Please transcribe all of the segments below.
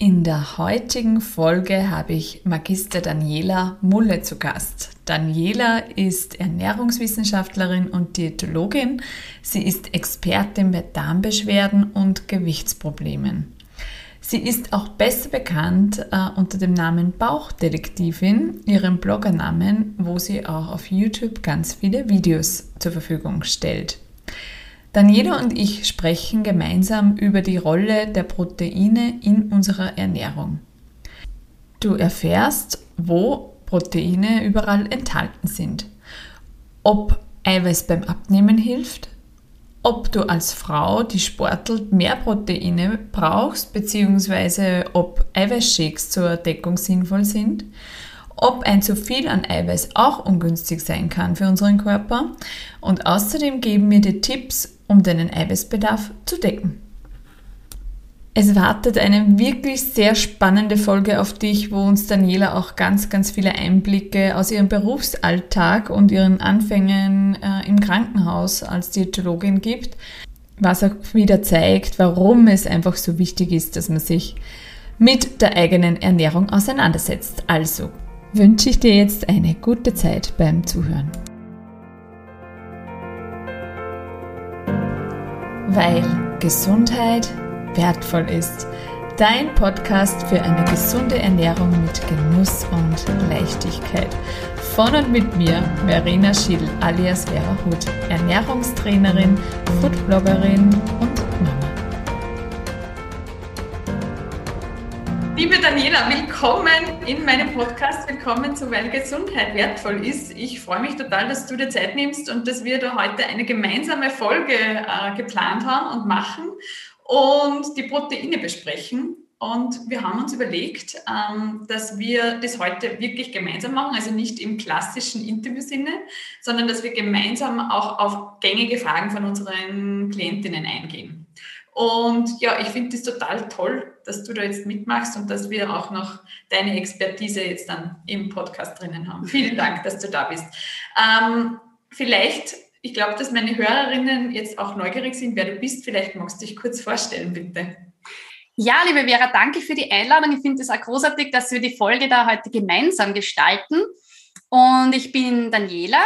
In der heutigen Folge habe ich Magister Daniela Mulle zu Gast. Daniela ist Ernährungswissenschaftlerin und Diätologin. Sie ist Expertin bei Darmbeschwerden und Gewichtsproblemen. Sie ist auch besser bekannt äh, unter dem Namen Bauchdetektivin, ihrem Bloggernamen, wo sie auch auf YouTube ganz viele Videos zur Verfügung stellt. Daniela und ich sprechen gemeinsam über die Rolle der Proteine in unserer Ernährung. Du erfährst, wo Proteine überall enthalten sind, ob Eiweiß beim Abnehmen hilft, ob du als Frau, die sportelt, mehr Proteine brauchst, beziehungsweise ob Eiweißshakes zur Deckung sinnvoll sind, ob ein zu viel an Eiweiß auch ungünstig sein kann für unseren Körper und außerdem geben wir dir Tipps, um deinen Eiweißbedarf zu decken. Es wartet eine wirklich sehr spannende Folge auf dich, wo uns Daniela auch ganz, ganz viele Einblicke aus ihrem Berufsalltag und ihren Anfängen äh, im Krankenhaus als Diätologin gibt, was auch wieder zeigt, warum es einfach so wichtig ist, dass man sich mit der eigenen Ernährung auseinandersetzt. Also wünsche ich dir jetzt eine gute Zeit beim Zuhören. Weil Gesundheit wertvoll ist. Dein Podcast für eine gesunde Ernährung mit Genuss und Leichtigkeit. Von und mit mir, Verena Schill alias Vera Huth, Ernährungstrainerin, Foodbloggerin und Mama. Liebe Daniela, willkommen in meinem Podcast. Willkommen zu Weil Gesundheit wertvoll ist. Ich freue mich total, dass du dir Zeit nimmst und dass wir da heute eine gemeinsame Folge äh, geplant haben und machen und die Proteine besprechen. Und wir haben uns überlegt, ähm, dass wir das heute wirklich gemeinsam machen, also nicht im klassischen Interviewsinne, sondern dass wir gemeinsam auch auf gängige Fragen von unseren Klientinnen eingehen. Und ja, ich finde es total toll, dass du da jetzt mitmachst und dass wir auch noch deine Expertise jetzt dann im Podcast drinnen haben. Vielen Dank, dass du da bist. Ähm, vielleicht, ich glaube, dass meine Hörerinnen jetzt auch neugierig sind, wer du bist. Vielleicht magst du dich kurz vorstellen, bitte. Ja, liebe Vera, danke für die Einladung. Ich finde es auch großartig, dass wir die Folge da heute gemeinsam gestalten. Und ich bin Daniela,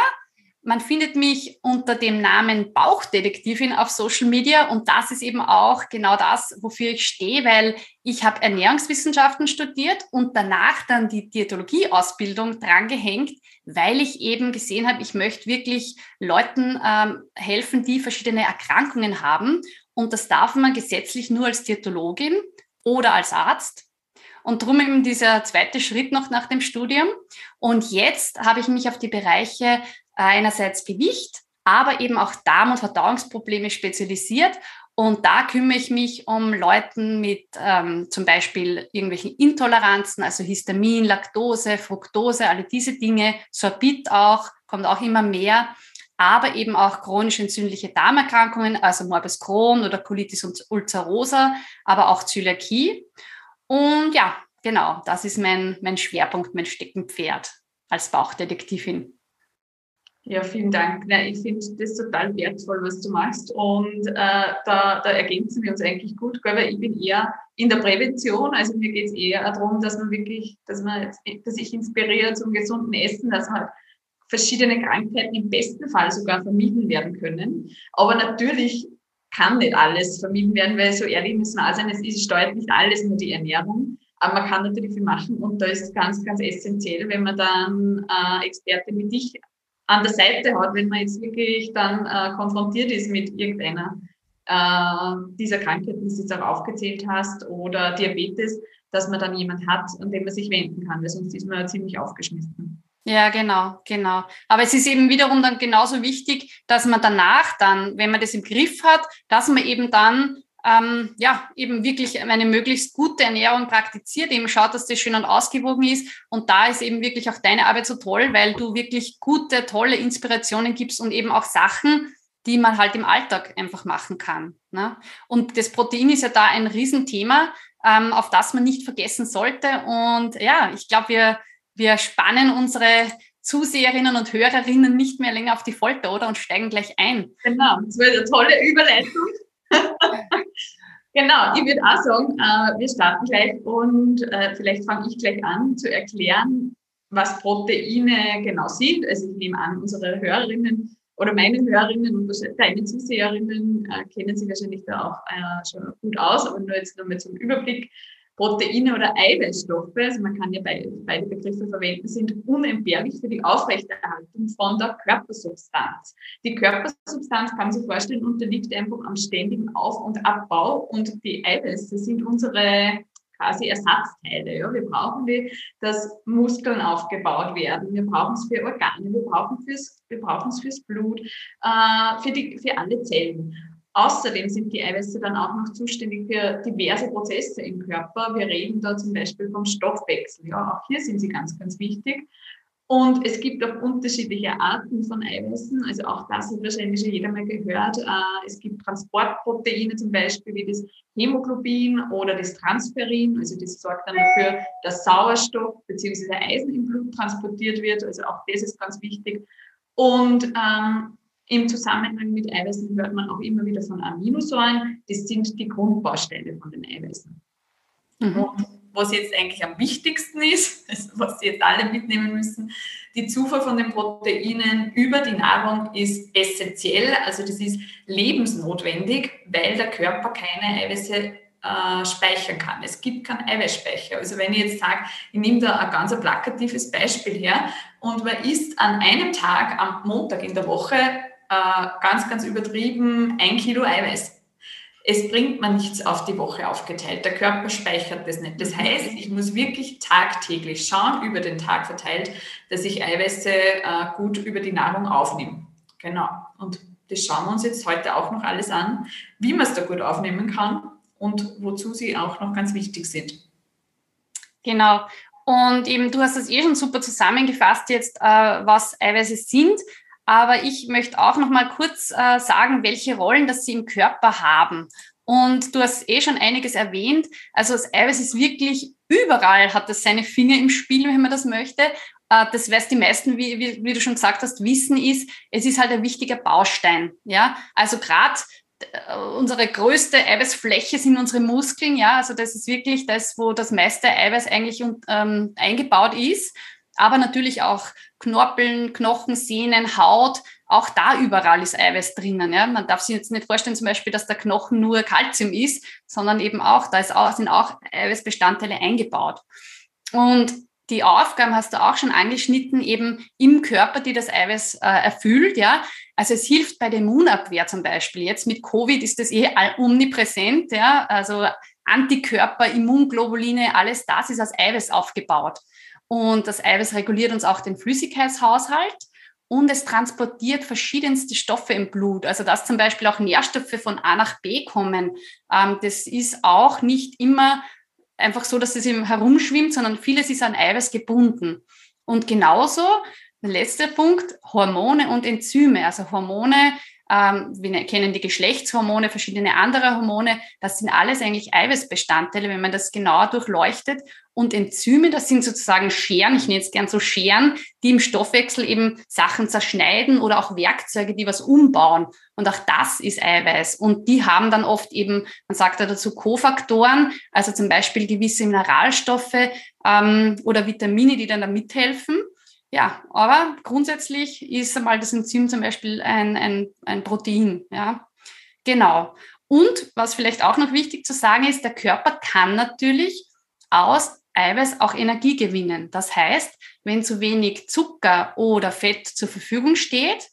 man findet mich unter dem Namen Bauchdetektivin auf Social Media und das ist eben auch genau das, wofür ich stehe, weil ich habe Ernährungswissenschaften studiert und danach dann die Diätologie-Ausbildung drangehängt, weil ich eben gesehen habe, ich möchte wirklich Leuten ähm, helfen, die verschiedene Erkrankungen haben und das darf man gesetzlich nur als Diätologin oder als Arzt. Und darum eben dieser zweite Schritt noch nach dem Studium. Und jetzt habe ich mich auf die Bereiche einerseits Gewicht, aber eben auch Darm- und Verdauungsprobleme spezialisiert. Und da kümmere ich mich um Leuten mit ähm, zum Beispiel irgendwelchen Intoleranzen, also Histamin, Laktose, Fructose, alle diese Dinge, Sorbit auch, kommt auch immer mehr, aber eben auch chronisch entzündliche Darmerkrankungen, also Morbus Crohn oder Colitis ulcerosa, aber auch Zöliakie. Und ja, genau, das ist mein, mein Schwerpunkt, mein Steckenpferd als Bauchdetektivin. Ja, vielen Dank. Ja, ich finde das total wertvoll, was du machst. Und äh, da, da ergänzen wir uns eigentlich gut, weil ich bin eher in der Prävention. Also mir geht es eher darum, dass man wirklich, dass man, dass ich inspiriere zum gesunden Essen, dass man verschiedene Krankheiten im besten Fall sogar vermieden werden können. Aber natürlich kann nicht alles vermieden werden, weil so ehrlich müssen wir auch sein, es ist, steuert nicht alles nur die Ernährung. Aber man kann natürlich viel machen und da ist ganz, ganz essentiell, wenn man dann äh, Experte wie dich an der Seite hat, wenn man jetzt wirklich dann äh, konfrontiert ist mit irgendeiner äh, dieser Krankheiten, die du jetzt auch aufgezählt hast, oder Diabetes, dass man dann jemand hat, an den man sich wenden kann, weil sonst ist man ja ziemlich aufgeschmissen. Ja, genau, genau. Aber es ist eben wiederum dann genauso wichtig, dass man danach dann, wenn man das im Griff hat, dass man eben dann ähm, ja, eben wirklich eine möglichst gute Ernährung praktiziert, eben schaut, dass das schön und ausgewogen ist. Und da ist eben wirklich auch deine Arbeit so toll, weil du wirklich gute, tolle Inspirationen gibst und eben auch Sachen, die man halt im Alltag einfach machen kann. Ne? Und das Protein ist ja da ein Riesenthema, ähm, auf das man nicht vergessen sollte. Und ja, ich glaube, wir, wir spannen unsere Zuseherinnen und Hörerinnen nicht mehr länger auf die Folter, oder? Und steigen gleich ein. Genau, das wäre eine tolle Überleitung. Genau, ich würde auch sagen, äh, wir starten gleich und äh, vielleicht fange ich gleich an zu erklären, was Proteine genau sind. Also ich nehme an, unsere Hörerinnen oder meine Hörerinnen und deine Zuseherinnen äh, kennen sich wahrscheinlich da auch äh, schon gut aus, aber nur jetzt nochmal zum Überblick. Proteine oder Eiweißstoffe, also man kann ja beide, Begriffe verwenden, sind unentbehrlich für die Aufrechterhaltung von der Körpersubstanz. Die Körpersubstanz kann man sich vorstellen, unterliegt einfach am ständigen Auf- und Abbau und die Eiweiße sind unsere quasi Ersatzteile. Ja. Wir brauchen die, dass Muskeln aufgebaut werden. Wir brauchen es für Organe, wir brauchen fürs, es fürs Blut, äh, für, die, für alle Zellen. Außerdem sind die Eiweiße dann auch noch zuständig für diverse Prozesse im Körper. Wir reden da zum Beispiel vom Stoffwechsel. Ja, auch hier sind sie ganz, ganz wichtig. Und es gibt auch unterschiedliche Arten von Eiweißen. Also auch das hat wahrscheinlich schon jeder mal gehört. Äh, es gibt Transportproteine zum Beispiel wie das Hämoglobin oder das Transferin. Also das sorgt dann dafür, dass Sauerstoff bzw. Eisen im Blut transportiert wird. Also auch das ist ganz wichtig. Und ähm, im Zusammenhang mit Eiweißen hört man auch immer wieder von Aminosäuren. Das sind die Grundbausteine von den Eiweißen. Mhm. Und was jetzt eigentlich am wichtigsten ist, also was Sie jetzt alle mitnehmen müssen, die Zufuhr von den Proteinen über die Nahrung ist essentiell, also das ist lebensnotwendig, weil der Körper keine Eiweiße äh, speichern kann. Es gibt keinen Eiweißspeicher. Also wenn ich jetzt sage, ich nehme da ein ganz plakatives Beispiel her und man isst an einem Tag am Montag in der Woche äh, ganz, ganz übertrieben ein Kilo Eiweiß. Es bringt man nichts auf die Woche aufgeteilt. Der Körper speichert das nicht. Das heißt, ich muss wirklich tagtäglich schauen, über den Tag verteilt, dass ich Eiweiße äh, gut über die Nahrung aufnehme. Genau. Und das schauen wir uns jetzt heute auch noch alles an, wie man es da gut aufnehmen kann und wozu sie auch noch ganz wichtig sind. Genau. Und eben, du hast das eh schon super zusammengefasst jetzt, äh, was Eiweiße sind. Aber ich möchte auch noch mal kurz äh, sagen, welche Rollen das sie im Körper haben. Und du hast eh schon einiges erwähnt. Also das Eiweiß ist wirklich überall, hat das seine Finger im Spiel, wenn man das möchte. Äh, das, was die meisten, wie, wie, wie, du schon gesagt hast, wissen, ist, es ist halt ein wichtiger Baustein. Ja, also gerade äh, unsere größte Eiweißfläche sind unsere Muskeln. Ja, also das ist wirklich das, wo das meiste Eiweiß eigentlich ähm, eingebaut ist aber natürlich auch Knorpeln, Knochen, Sehnen, Haut, auch da überall ist Eiweiß drinnen. Ja? Man darf sich jetzt nicht vorstellen, zum Beispiel, dass der Knochen nur Kalzium ist, sondern eben auch, da ist auch, sind auch Eiweißbestandteile eingebaut. Und die Aufgaben hast du auch schon angeschnitten, eben im Körper, die das Eiweiß äh, erfüllt, ja. Also es hilft bei der Immunabwehr zum Beispiel. Jetzt mit Covid ist das eh omnipräsent, ja. Also Antikörper, Immunglobuline, alles das ist aus Eiweiß aufgebaut. Und das Eiweiß reguliert uns auch den Flüssigkeitshaushalt und es transportiert verschiedenste Stoffe im Blut. Also dass zum Beispiel auch Nährstoffe von A nach B kommen. Ähm, das ist auch nicht immer einfach so, dass es im herumschwimmt, sondern vieles ist an Eiweiß gebunden. Und genauso, der letzte Punkt, Hormone und Enzyme. Also Hormone ähm, wir kennen die Geschlechtshormone, verschiedene andere Hormone. Das sind alles eigentlich Eiweißbestandteile, wenn man das genauer durchleuchtet. Und Enzyme, das sind sozusagen Scheren, ich nenne es gern so Scheren, die im Stoffwechsel eben Sachen zerschneiden oder auch Werkzeuge, die was umbauen. Und auch das ist Eiweiß. Und die haben dann oft eben, man sagt da dazu Kofaktoren, also zum Beispiel gewisse Mineralstoffe ähm, oder Vitamine, die dann da mithelfen. Ja, aber grundsätzlich ist einmal das Enzym zum Beispiel ein, ein, ein Protein. Ja, genau. Und was vielleicht auch noch wichtig zu sagen ist, der Körper kann natürlich aus Eiweiß auch Energie gewinnen. Das heißt, wenn zu wenig Zucker oder Fett zur Verfügung steht,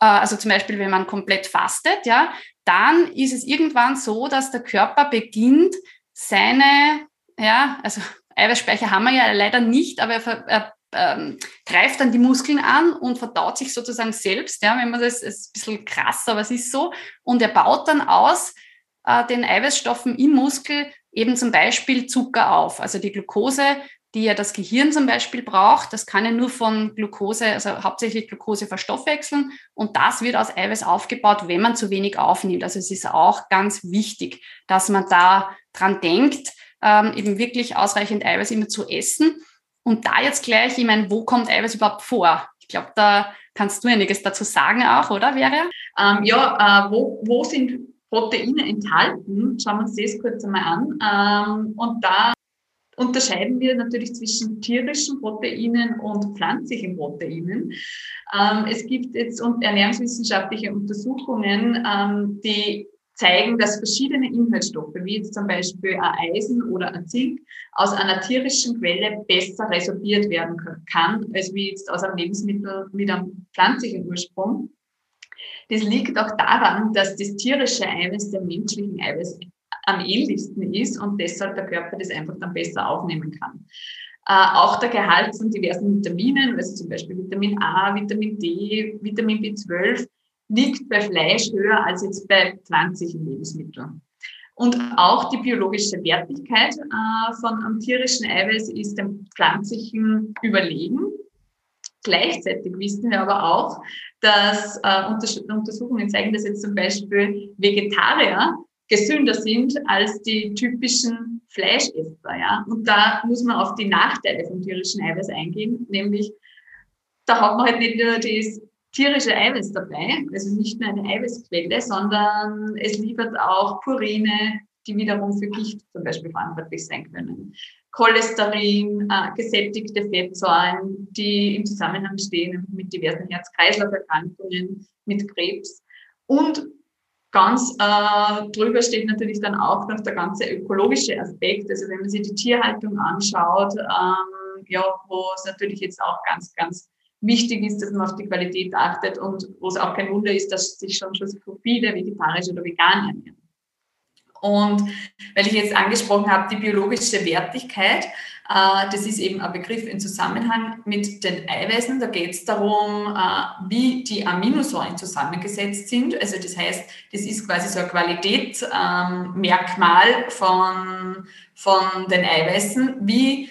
äh, also zum Beispiel, wenn man komplett fastet, ja, dann ist es irgendwann so, dass der Körper beginnt, seine, ja, also Eiweißspeicher haben wir ja leider nicht, aber er, er ähm, greift dann die Muskeln an und verdaut sich sozusagen selbst. Ja, wenn man das, ist ein bisschen krass, aber es ist so. Und er baut dann aus äh, den Eiweißstoffen im Muskel eben zum Beispiel Zucker auf. Also die Glucose, die ja das Gehirn zum Beispiel braucht, das kann ja nur von Glucose, also hauptsächlich Glucose verstoffwechseln. Und das wird aus Eiweiß aufgebaut, wenn man zu wenig aufnimmt. Also es ist auch ganz wichtig, dass man da dran denkt, ähm, eben wirklich ausreichend Eiweiß immer zu essen. Und da jetzt gleich, ich meine, wo kommt Eiweiß überhaupt vor? Ich glaube, da kannst du einiges dazu sagen auch, oder, Vera? Ähm, ja, äh, wo, wo sind Proteine enthalten. Schauen wir uns das kurz einmal an. Ähm, und da unterscheiden wir natürlich zwischen tierischen Proteinen und pflanzlichen Proteinen. Ähm, es gibt jetzt ernährungswissenschaftliche Untersuchungen, ähm, die zeigen, dass verschiedene Inhaltsstoffe, wie jetzt zum Beispiel ein Eisen oder ein Zink, aus einer tierischen Quelle besser resorbiert werden kann, als wie jetzt aus einem Lebensmittel mit einem pflanzlichen Ursprung. Das liegt auch daran, dass das tierische Eiweiß dem menschlichen Eiweiß am ähnlichsten ist und deshalb der Körper das einfach dann besser aufnehmen kann. Äh, auch der Gehalt von diversen Vitaminen, also zum Beispiel Vitamin A, Vitamin D, Vitamin B12, liegt bei Fleisch höher als jetzt bei pflanzlichen Lebensmitteln. Und auch die biologische Wertigkeit äh, von einem tierischen Eiweiß ist dem pflanzlichen überlegen. Gleichzeitig wissen wir aber auch, dass äh, Untersuchungen zeigen, dass jetzt zum Beispiel Vegetarier gesünder sind als die typischen Fleischesser. Ja? Und da muss man auf die Nachteile vom tierischen Eiweiß eingehen, nämlich da hat man halt nicht nur das tierische Eiweiß dabei, also nicht nur eine Eiweißquelle, sondern es liefert auch Purine, die wiederum für Gicht zum Beispiel verantwortlich sein können. Cholesterin, äh, gesättigte Fettsäuren, die im Zusammenhang stehen mit diversen Herz-Kreislauf-Erkrankungen, mit Krebs und Ganz äh, drüber steht natürlich dann auch noch der ganze ökologische Aspekt. Also wenn man sich die Tierhaltung anschaut, ähm, ja, wo es natürlich jetzt auch ganz, ganz wichtig ist, dass man auf die Qualität achtet und wo es auch kein Wunder ist, dass sich schon schon so viele vegetarisch oder vegan ernähren. Und weil ich jetzt angesprochen habe, die biologische Wertigkeit, äh, das ist eben ein Begriff im Zusammenhang mit den Eiweißen. Da geht es darum, äh, wie die Aminosäuren zusammengesetzt sind. Also das heißt, das ist quasi so ein Qualitätsmerkmal ähm, von, von den Eiweißen. Wie,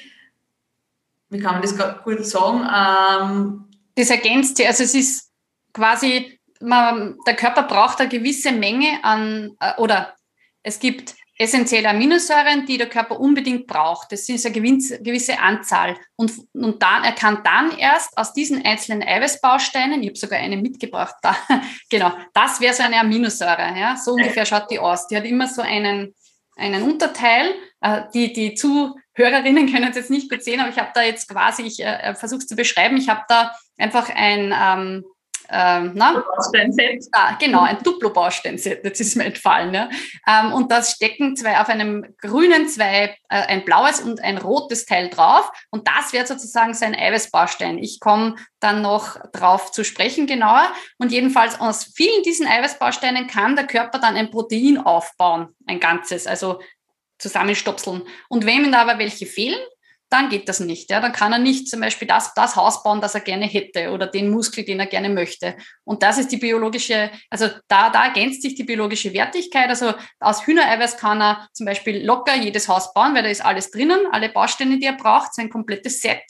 wie kann man das gut sagen? Ähm, das ergänzt ja, also es ist quasi, man, der Körper braucht eine gewisse Menge an, äh, oder es gibt essentielle Aminosäuren, die der Körper unbedingt braucht. Das ist eine gewisse Anzahl. Und, und dann, er kann dann erst aus diesen einzelnen Eiweißbausteinen, ich habe sogar eine mitgebracht da, genau, das wäre so eine Aminosäure. Ja? So ungefähr schaut die aus. Die hat immer so einen, einen Unterteil. Äh, die, die Zuhörerinnen können es jetzt nicht gut sehen, aber ich habe da jetzt quasi, ich äh, äh versuche es zu beschreiben, ich habe da einfach ein, ähm, ähm, na? Bausteinset. Ah, genau, ein Duplo-Bausteinset, jetzt ist mir entfallen. Ja. Ähm, und da stecken zwei auf einem grünen zwei, äh, ein blaues und ein rotes Teil drauf. Und das wäre sozusagen sein Eiweißbaustein. Ich komme dann noch drauf zu sprechen genauer. Und jedenfalls aus vielen diesen Eiweißbausteinen kann der Körper dann ein Protein aufbauen, ein ganzes, also zusammenstopseln. Und wenn ihm da aber welche fehlen, dann geht das nicht. Ja? Dann kann er nicht zum Beispiel das, das Haus bauen, das er gerne hätte oder den Muskel, den er gerne möchte. Und das ist die biologische, also da, da ergänzt sich die biologische Wertigkeit. Also aus Hühnereiweiß kann er zum Beispiel locker jedes Haus bauen, weil da ist alles drinnen, alle Bausteine, die er braucht, sein komplettes Set.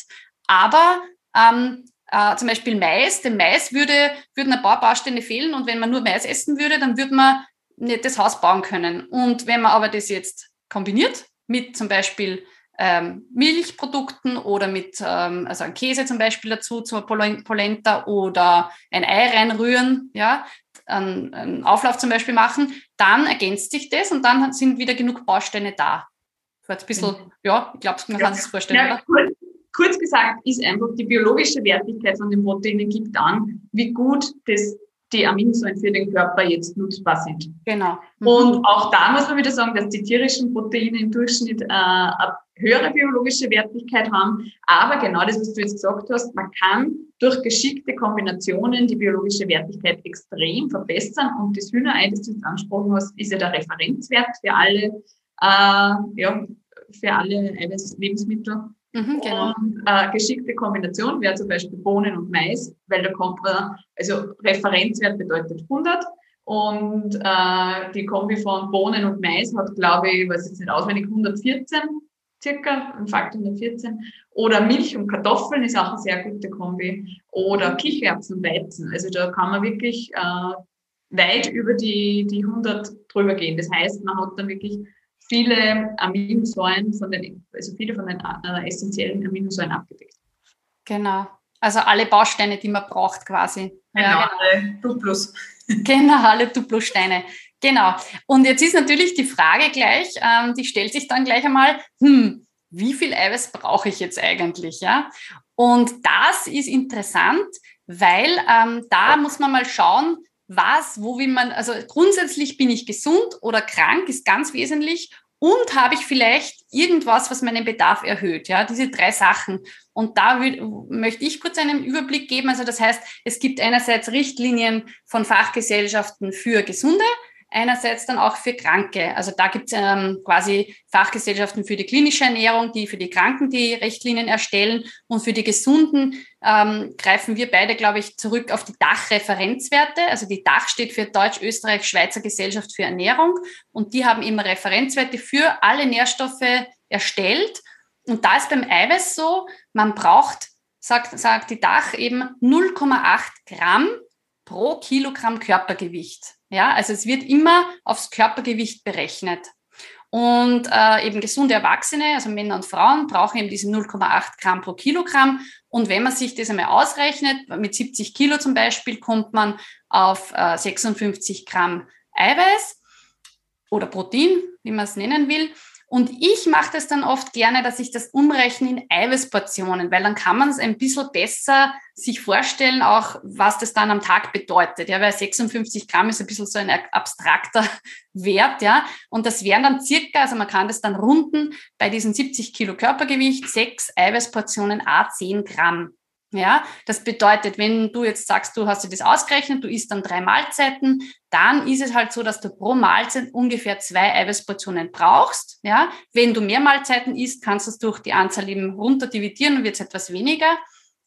Aber ähm, äh, zum Beispiel Mais, dem Mais würde, würden ein paar Bausteine fehlen und wenn man nur Mais essen würde, dann würde man nicht das Haus bauen können. Und wenn man aber das jetzt kombiniert mit zum Beispiel ähm, Milchprodukten oder mit ähm, also ein Käse zum Beispiel dazu zur Polenta oder ein Ei reinrühren, ja, einen, einen Auflauf zum Beispiel machen, dann ergänzt sich das und dann sind wieder genug Bausteine da. So ein bisschen, mhm. ja, ich glaube, man kann sich vorstellen, ja, kurz, kurz gesagt ist einfach die biologische Wertigkeit von den Proteinen gibt an, wie gut das die Aminosäuren für den Körper jetzt nutzbar sind. Genau. Mhm. Und auch da muss man wieder sagen, dass die tierischen Proteine im Durchschnitt äh, eine höhere biologische Wertigkeit haben. Aber genau das, was du jetzt gesagt hast, man kann durch geschickte Kombinationen die biologische Wertigkeit extrem verbessern. Und das Hühnerei, das du jetzt angesprochen hast, ist ja der Referenzwert für alle, äh, ja, für alle Eiweiß-Lebensmittel. Mhm, genau. Und äh, geschickte Kombination wäre zum Beispiel Bohnen und Mais, weil da kommt man, also Referenzwert bedeutet 100 und äh, die Kombi von Bohnen und Mais hat, glaube ich, weiß jetzt nicht auswendig, 114 circa, ein Faktor 114. Oder Milch und Kartoffeln ist auch eine sehr gute Kombi. Oder Kichererbsen und Weizen. Also da kann man wirklich äh, weit über die, die 100 drüber gehen. Das heißt, man hat dann wirklich viele Aminosäuren von den, also viele von den äh, essentiellen Aminosäuren abgedeckt. Genau. Also alle Bausteine, die man braucht quasi. Genau, ja, genau. alle Duplus. Genau, alle Duplosteine. Genau. Und jetzt ist natürlich die Frage gleich, ähm, die stellt sich dann gleich einmal, hm, wie viel Eiweiß brauche ich jetzt eigentlich? Ja? Und das ist interessant, weil ähm, da muss man mal schauen, was, wo will man, also grundsätzlich bin ich gesund oder krank, ist ganz wesentlich. Und habe ich vielleicht irgendwas, was meinen Bedarf erhöht? Ja, diese drei Sachen. Und da will, möchte ich kurz einen Überblick geben. Also das heißt, es gibt einerseits Richtlinien von Fachgesellschaften für Gesunde, einerseits dann auch für Kranke. Also da gibt es ähm, quasi Fachgesellschaften für die klinische Ernährung, die für die Kranken die Richtlinien erstellen und für die Gesunden ähm, greifen wir beide, glaube ich, zurück auf die Dachreferenzwerte. Also die Dach steht für Deutsch-Österreich-Schweizer Gesellschaft für Ernährung und die haben immer Referenzwerte für alle Nährstoffe erstellt. Und da ist beim Eiweiß so, man braucht, sagt, sagt die Dach eben 0,8 Gramm pro Kilogramm Körpergewicht. Ja, also es wird immer aufs Körpergewicht berechnet. Und äh, eben gesunde Erwachsene, also Männer und Frauen, brauchen eben diese 0,8 Gramm pro Kilogramm. Und wenn man sich das einmal ausrechnet, mit 70 Kilo zum Beispiel, kommt man auf äh, 56 Gramm Eiweiß oder Protein, wie man es nennen will. Und ich mache das dann oft gerne, dass ich das umrechne in Eiweißportionen, weil dann kann man es ein bisschen besser sich vorstellen, auch was das dann am Tag bedeutet. Ja, weil 56 Gramm ist ein bisschen so ein abstrakter Wert, ja. Und das wären dann circa, also man kann das dann runden, bei diesen 70 Kilo Körpergewicht, sechs Eiweißportionen a 10 Gramm. Ja, das bedeutet, wenn du jetzt sagst, du hast dir das ausgerechnet, du isst dann drei Mahlzeiten, dann ist es halt so, dass du pro Mahlzeit ungefähr zwei Eiweißportionen brauchst. Ja, wenn du mehr Mahlzeiten isst, kannst du es durch die Anzahl eben runter dividieren und wird es etwas weniger.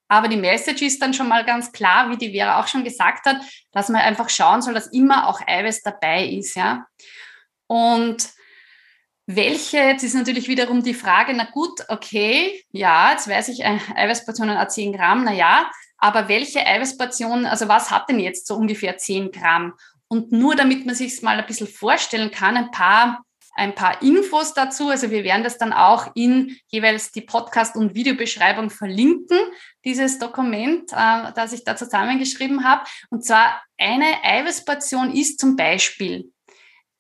Aber die Message ist dann schon mal ganz klar, wie die Vera auch schon gesagt hat, dass man einfach schauen soll, dass immer auch Eiweiß dabei ist. Ja, und welche, jetzt ist natürlich wiederum die Frage, na gut, okay, ja, jetzt weiß ich, äh, Eiweißportionen a 10 Gramm, na ja, aber welche Eiweißportion, also was hat denn jetzt so ungefähr 10 Gramm? Und nur damit man sich mal ein bisschen vorstellen kann, ein paar, ein paar Infos dazu. Also wir werden das dann auch in jeweils die Podcast- und Videobeschreibung verlinken, dieses Dokument, äh, das ich da zusammengeschrieben habe. Und zwar eine Eiweißportion ist zum Beispiel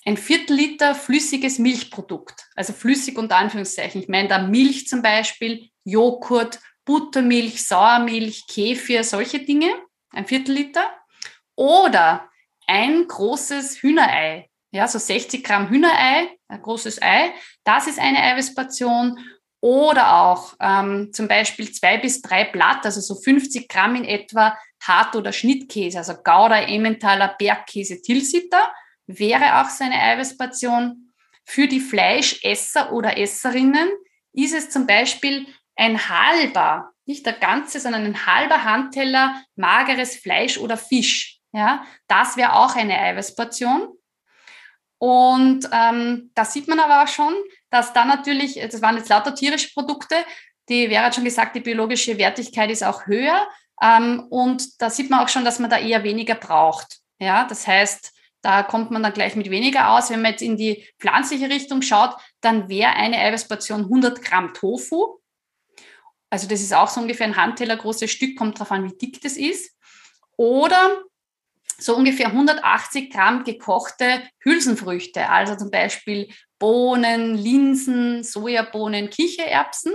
ein Viertel Liter flüssiges Milchprodukt, also flüssig unter Anführungszeichen. Ich meine da Milch zum Beispiel, Joghurt, Buttermilch, Sauermilch, Kefir, solche Dinge, ein Viertel Liter. Oder ein großes Hühnerei, ja, so 60 Gramm Hühnerei, ein großes Ei, das ist eine Eiweißportion. Oder auch ähm, zum Beispiel zwei bis drei Blatt, also so 50 Gramm in etwa Hart- oder Schnittkäse, also Gouda, Emmentaler, Bergkäse, Tilsiter wäre auch so eine Eiweißportion. Für die Fleischesser oder Esserinnen ist es zum Beispiel ein halber, nicht der ganze, sondern ein halber Handteller mageres Fleisch oder Fisch. Ja, das wäre auch eine Eiweißportion. Und ähm, da sieht man aber auch schon, dass da natürlich, das waren jetzt lauter tierische Produkte, die wäre schon gesagt, die biologische Wertigkeit ist auch höher. Ähm, und da sieht man auch schon, dass man da eher weniger braucht. Ja, das heißt, da kommt man dann gleich mit weniger aus. Wenn man jetzt in die pflanzliche Richtung schaut, dann wäre eine Eiweißportion 100 Gramm Tofu. Also das ist auch so ungefähr ein Handteller großes Stück, kommt darauf an, wie dick das ist. Oder so ungefähr 180 Gramm gekochte Hülsenfrüchte, also zum Beispiel Bohnen, Linsen, Sojabohnen, Kichererbsen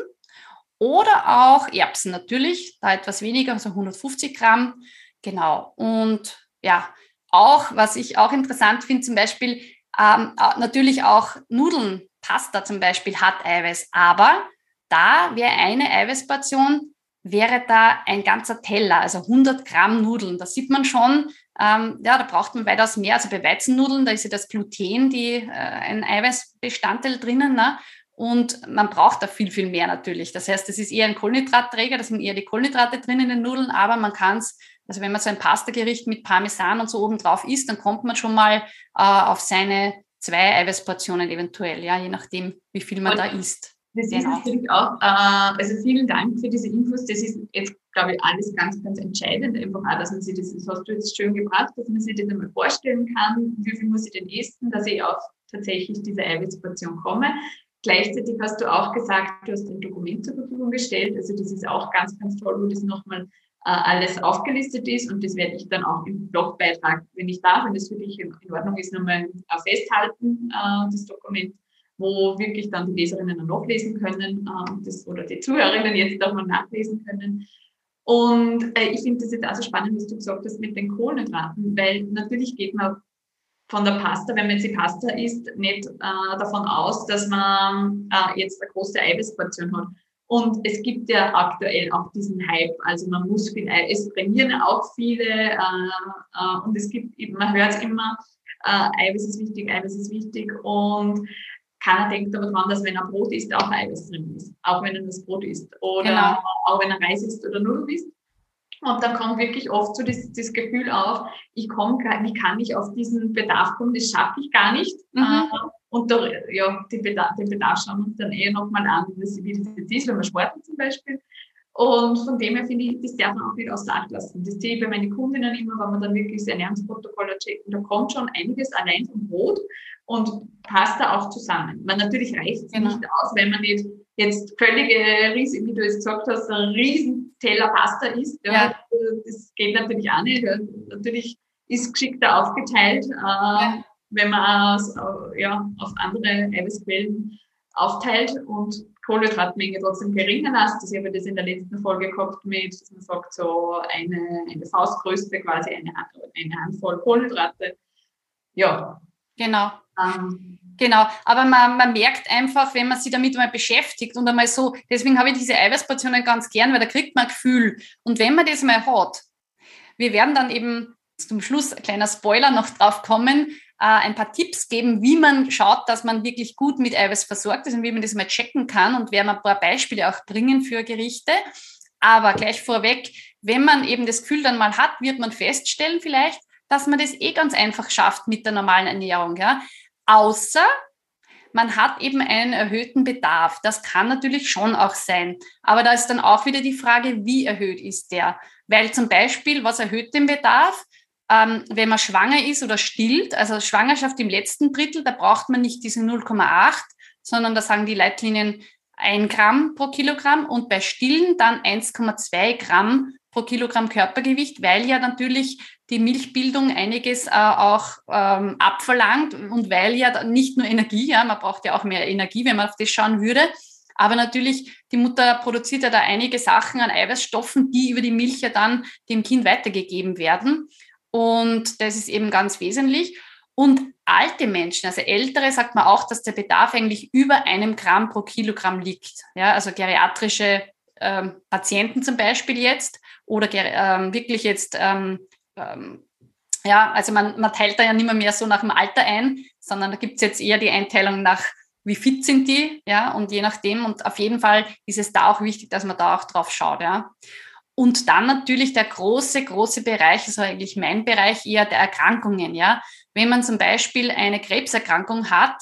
oder auch Erbsen natürlich, da etwas weniger, also 150 Gramm. Genau. Und ja, auch, was ich auch interessant finde, zum Beispiel ähm, natürlich auch Nudeln, Pasta zum Beispiel hat Eiweiß, aber da wäre eine Eiweißportion, wäre da ein ganzer Teller, also 100 Gramm Nudeln. Da sieht man schon, ähm, ja, da braucht man weitaus mehr. Also bei Weizennudeln, da ist ja das Gluten, die, äh, ein Eiweißbestandteil drinnen. Ne? Und man braucht da viel, viel mehr natürlich. Das heißt, es ist eher ein Kohlenhydratträger, da sind eher die Kohlenhydrate drin in den Nudeln, aber man kann es also wenn man so ein Pastagericht mit Parmesan und so oben drauf isst, dann kommt man schon mal äh, auf seine zwei Eiweißportionen eventuell, ja, je nachdem, wie viel man und da isst. Das genau. ist natürlich auch, äh, also vielen Dank für diese Infos. Das ist jetzt, glaube ich, alles ganz, ganz entscheidend. Einfach auch, dass man sich das, das hast du jetzt schön gebracht, dass man sich das einmal vorstellen kann, wie viel muss ich denn essen, dass ich auf tatsächlich diese Eiweißportion komme. Gleichzeitig hast du auch gesagt, du hast ein Dokument zur Verfügung gestellt. Also das ist auch ganz, ganz toll, wo das nochmal alles aufgelistet ist und das werde ich dann auch im Blogbeitrag, wenn ich darf, wenn das für dich in, Ordnung ist, nochmal festhalten, das Dokument, wo wirklich dann die Leserinnen dann nachlesen können das, oder die Zuhörerinnen jetzt auch mal nachlesen können. Und äh, ich finde das jetzt also spannend, was du gesagt hast mit den Kohlenhydraten, weil natürlich geht man von der Pasta, wenn man jetzt die Pasta isst, nicht äh, davon aus, dass man äh, jetzt eine große Eiweißportion hat. Und es gibt ja aktuell auch diesen Hype, also man muss viel Eiweiß, es trainieren auch viele äh, äh, und es gibt, man hört es immer, äh, Eiweiß ist wichtig, Eiweiß ist wichtig und keiner denkt aber dran, dass wenn er Brot isst, auch Eiweiß drin ist, auch wenn er das Brot isst oder genau. auch wenn er Reis isst oder Nudeln isst. Und dann kommt wirklich oft so das, das Gefühl auf, ich komme, wie kann ich auf diesen Bedarf kommen, das schaffe ich gar nicht. Mhm. Äh, und da, ja, den Bedarf, den Bedarf schauen wir uns dann eher nochmal an, wie das jetzt ist, wenn wir sporten zum Beispiel. Und von dem her finde ich, das darf man auch nicht außer Acht lassen. Das sehe ich bei meinen Kundinnen immer, wenn man dann wirklich das Ernährungsprotokoll checken, da kommt schon einiges allein vom Brot und passt da auch zusammen. Man natürlich reicht es genau. nicht aus, wenn man nicht jetzt völlige, riesig, wie du es gesagt hast, ein riesen Teller Pasta isst. Ja, ja. Das geht natürlich auch nicht. Natürlich ist geschickter aufgeteilt, äh, ja. Wenn man aus, ja, auf andere Eiweißquellen aufteilt und Kohlenhydratmenge trotzdem geringer lässt. Das habe ich das in der letzten Folge gehabt mit, dass man sagt, so eine, eine Faustgröße, quasi eine, eine Handvoll Kohlenhydrate. Ja. Genau. Ähm, genau, aber man, man merkt einfach, wenn man sich damit mal beschäftigt und einmal so, deswegen habe ich diese Eiweißportionen ganz gern, weil da kriegt man ein Gefühl. Und wenn man das mal hat, wir werden dann eben zum Schluss, ein kleiner Spoiler, noch drauf kommen, äh, ein paar Tipps geben, wie man schaut, dass man wirklich gut mit Eiweiß versorgt ist und wie man das mal checken kann und werden ein paar Beispiele auch bringen für Gerichte. Aber gleich vorweg, wenn man eben das Gefühl dann mal hat, wird man feststellen vielleicht, dass man das eh ganz einfach schafft mit der normalen Ernährung. Ja? Außer man hat eben einen erhöhten Bedarf. Das kann natürlich schon auch sein. Aber da ist dann auch wieder die Frage, wie erhöht ist der? Weil zum Beispiel, was erhöht den Bedarf? Ähm, wenn man schwanger ist oder stillt, also Schwangerschaft im letzten Drittel, da braucht man nicht diese 0,8, sondern da sagen die Leitlinien 1 Gramm pro Kilogramm und bei Stillen dann 1,2 Gramm pro Kilogramm Körpergewicht, weil ja natürlich die Milchbildung einiges äh, auch ähm, abverlangt und weil ja nicht nur Energie, ja, man braucht ja auch mehr Energie, wenn man auf das schauen würde. Aber natürlich, die Mutter produziert ja da einige Sachen an Eiweißstoffen, die über die Milch ja dann dem Kind weitergegeben werden. Und das ist eben ganz wesentlich. Und alte Menschen, also ältere, sagt man auch, dass der Bedarf eigentlich über einem Gramm pro Kilogramm liegt. Ja, also geriatrische ähm, Patienten zum Beispiel jetzt oder ähm, wirklich jetzt, ähm, ähm, ja, also man, man teilt da ja nicht mehr, mehr so nach dem Alter ein, sondern da gibt es jetzt eher die Einteilung nach, wie fit sind die, ja, und je nachdem. Und auf jeden Fall ist es da auch wichtig, dass man da auch drauf schaut, ja. Und dann natürlich der große, große Bereich, also eigentlich mein Bereich eher der Erkrankungen, ja. Wenn man zum Beispiel eine Krebserkrankung hat,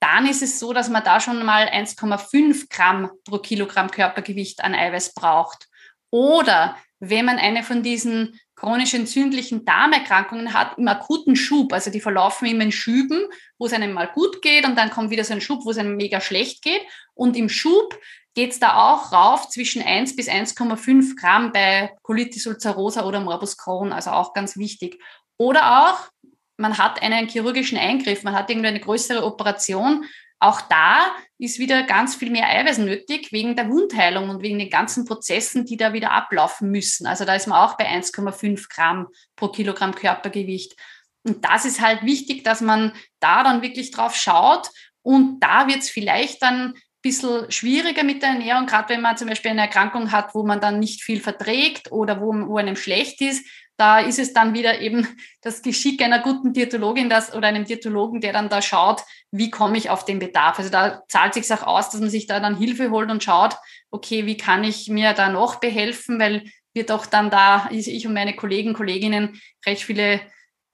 dann ist es so, dass man da schon mal 1,5 Gramm pro Kilogramm Körpergewicht an Eiweiß braucht. Oder wenn man eine von diesen chronisch entzündlichen Darmerkrankungen hat, im akuten Schub, also die verlaufen immer in Schüben, wo es einem mal gut geht und dann kommt wieder so ein Schub, wo es einem mega schlecht geht. Und im Schub geht es da auch rauf zwischen 1 bis 1,5 Gramm bei Colitis ulcerosa oder Morbus Crohn, also auch ganz wichtig. Oder auch, man hat einen chirurgischen Eingriff, man hat irgendwie eine größere Operation. Auch da ist wieder ganz viel mehr Eiweiß nötig wegen der Wundheilung und wegen den ganzen Prozessen, die da wieder ablaufen müssen. Also da ist man auch bei 1,5 Gramm pro Kilogramm Körpergewicht. Und das ist halt wichtig, dass man da dann wirklich drauf schaut. Und da wird es vielleicht dann bisschen schwieriger mit der Ernährung, gerade wenn man zum Beispiel eine Erkrankung hat, wo man dann nicht viel verträgt oder wo, wo einem schlecht ist. Da ist es dann wieder eben das Geschick einer guten Diätologin das, oder einem Diätologen, der dann da schaut, wie komme ich auf den Bedarf. Also da zahlt sich auch aus, dass man sich da dann Hilfe holt und schaut, okay, wie kann ich mir da noch behelfen, weil wir doch dann da, ich und meine Kollegen, Kolleginnen, recht viele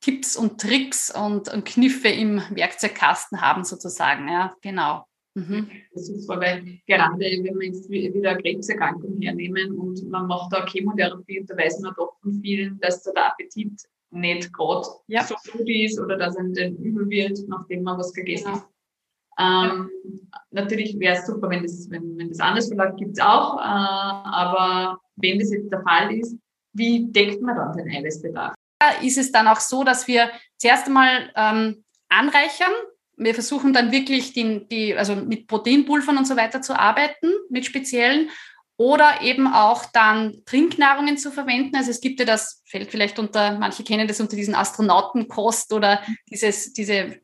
Tipps und Tricks und, und Kniffe im Werkzeugkasten haben sozusagen. Ja, genau. Mhm. Das ist super, weil gerade wenn wir jetzt wieder eine Krebserkrankung hernehmen und man macht da Chemotherapie und da weiß man doch von vielen, dass da der Appetit nicht gerade ja. so gut ist oder dass einem dann übel wird, nachdem man was gegessen hat. Ähm, natürlich wäre es super, wenn das, wenn, wenn das anders verläuft, gibt es auch. Äh, aber wenn das jetzt der Fall ist, wie deckt man dann den Eiweißbedarf? Ist es dann auch so, dass wir zuerst einmal ähm, anreichern. Wir versuchen dann wirklich die, die, also mit Proteinpulvern und so weiter zu arbeiten, mit speziellen oder eben auch dann Trinknahrungen zu verwenden. Also es gibt ja das, fällt vielleicht unter, manche kennen das unter diesen Astronautenkost oder dieses, diese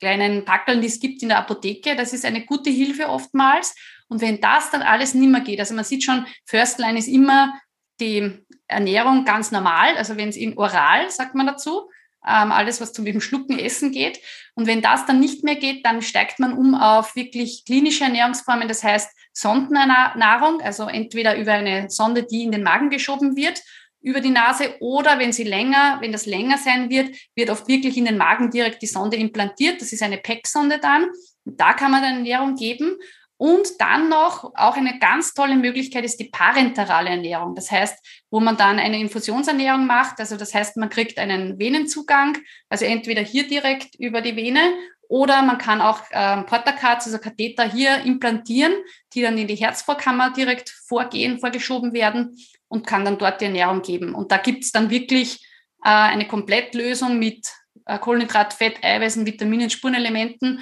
kleinen Packeln, die es gibt in der Apotheke. Das ist eine gute Hilfe oftmals. Und wenn das dann alles nicht mehr geht, also man sieht schon, First Line ist immer die Ernährung ganz normal, also wenn es in oral, sagt man dazu, ähm, alles, was zum dem Schlucken, Essen geht. Und wenn das dann nicht mehr geht, dann steigt man um auf wirklich klinische Ernährungsformen, das heißt Sondennahrung, also entweder über eine Sonde, die in den Magen geschoben wird, über die Nase oder wenn sie länger, wenn das länger sein wird, wird oft wirklich in den Magen direkt die Sonde implantiert. Das ist eine PEC-Sonde dann. Da kann man dann Ernährung geben. Und dann noch auch eine ganz tolle Möglichkeit ist die parenterale Ernährung. Das heißt, wo man dann eine Infusionsernährung macht. Also das heißt, man kriegt einen Venenzugang, also entweder hier direkt über die Vene oder man kann auch ähm, Portacards, also Katheter hier implantieren, die dann in die Herzvorkammer direkt vorgehen, vorgeschoben werden und kann dann dort die Ernährung geben. Und da gibt es dann wirklich äh, eine Komplettlösung mit äh, Kohlenhydrat, Fett, Eiweißen, Vitaminen, Spurenelementen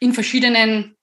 in verschiedenen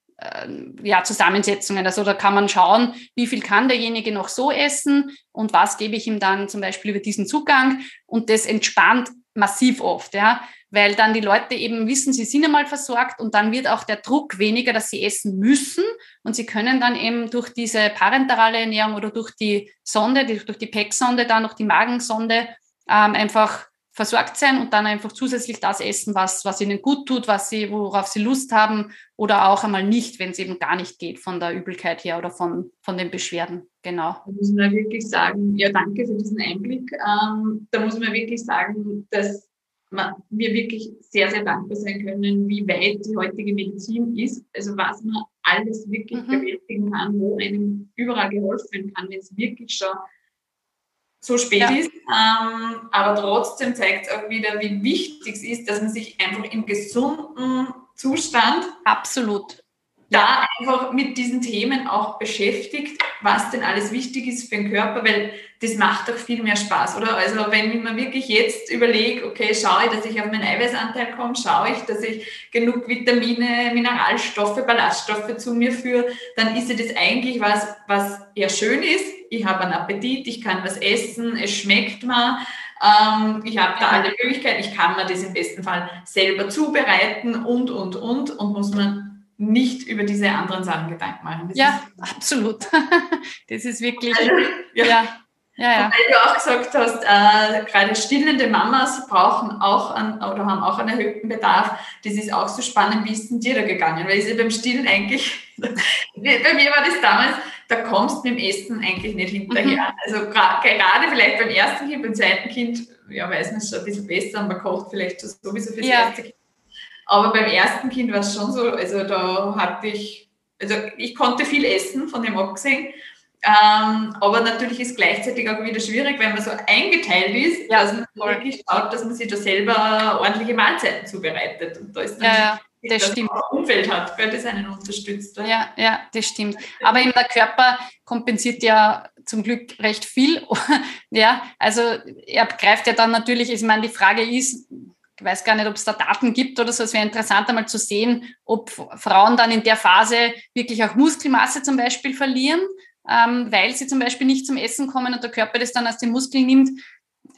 ja, Zusammensetzungen. Also da kann man schauen, wie viel kann derjenige noch so essen und was gebe ich ihm dann zum Beispiel über diesen Zugang. Und das entspannt massiv oft, ja, weil dann die Leute eben wissen, sie sind einmal versorgt und dann wird auch der Druck weniger, dass sie essen müssen und sie können dann eben durch diese parenterale Ernährung oder durch die Sonde, durch die PEC-Sonde, dann noch die Magensonde ähm, einfach versorgt sein und dann einfach zusätzlich das essen, was, was ihnen gut tut, was sie, worauf sie Lust haben oder auch einmal nicht, wenn es eben gar nicht geht von der Übelkeit her oder von, von den Beschwerden. Genau. Da muss man wirklich sagen, ja, danke für diesen Einblick. Ähm, da muss man wirklich sagen, dass wir wirklich sehr, sehr dankbar sein können, wie weit die heutige Medizin ist. Also was man alles wirklich mhm. bewältigen kann, wo einem überall geholfen kann, wenn es wirklich schon so spät ja. ist. Ähm, aber trotzdem zeigt es auch wieder, wie wichtig es ist, dass man sich einfach im gesunden Zustand absolut da einfach mit diesen Themen auch beschäftigt, was denn alles wichtig ist für den Körper, weil das macht doch viel mehr Spaß, oder? Also wenn mir wirklich jetzt überlege, okay, schaue ich, dass ich auf meinen Eiweißanteil komme, schaue ich, dass ich genug Vitamine, Mineralstoffe, Ballaststoffe zu mir führe, dann ist ja das eigentlich was, was ja schön ist. Ich habe einen Appetit, ich kann was essen, es schmeckt mir. Ähm, ich habe da alle Möglichkeiten, ich kann mir das im besten Fall selber zubereiten und, und, und und muss man nicht über diese anderen Sachen Gedanken machen. Das ja, absolut. das ist wirklich, also, ja. ja. Ja, ja. Weil du auch gesagt hast, äh, gerade stillende Mamas brauchen auch an, oder haben auch einen erhöhten Bedarf. Das ist auch so spannend. Wie ist denn dir da gegangen? Weil ist ja beim Stillen eigentlich, bei mir war das damals, da kommst du mit dem Essen eigentlich nicht hinterher. Mhm. Also gerade vielleicht beim ersten Kind, beim zweiten Kind, ja, weiß man es schon ein bisschen besser und man kocht vielleicht sowieso fürs ja. erste Kind aber beim ersten Kind war es schon so, also da hatte ich, also ich konnte viel essen, von dem abgesehen. Ähm, aber natürlich ist gleichzeitig auch wieder schwierig, wenn man so eingeteilt ist, ja, dass man wirklich schaut, dass man sich da selber ordentliche Mahlzeiten zubereitet. Und da ist dann ja, ja, das stimmt. Umfeld hat, weil das einen unterstützt. Ja, ja, das stimmt. Aber eben der Körper kompensiert ja zum Glück recht viel. ja, also er greift ja dann natürlich, ich meine, die Frage ist, ich weiß gar nicht, ob es da Daten gibt oder so. Es wäre interessant einmal zu sehen, ob Frauen dann in der Phase wirklich auch Muskelmasse zum Beispiel verlieren, ähm, weil sie zum Beispiel nicht zum Essen kommen und der Körper das dann aus den Muskeln nimmt.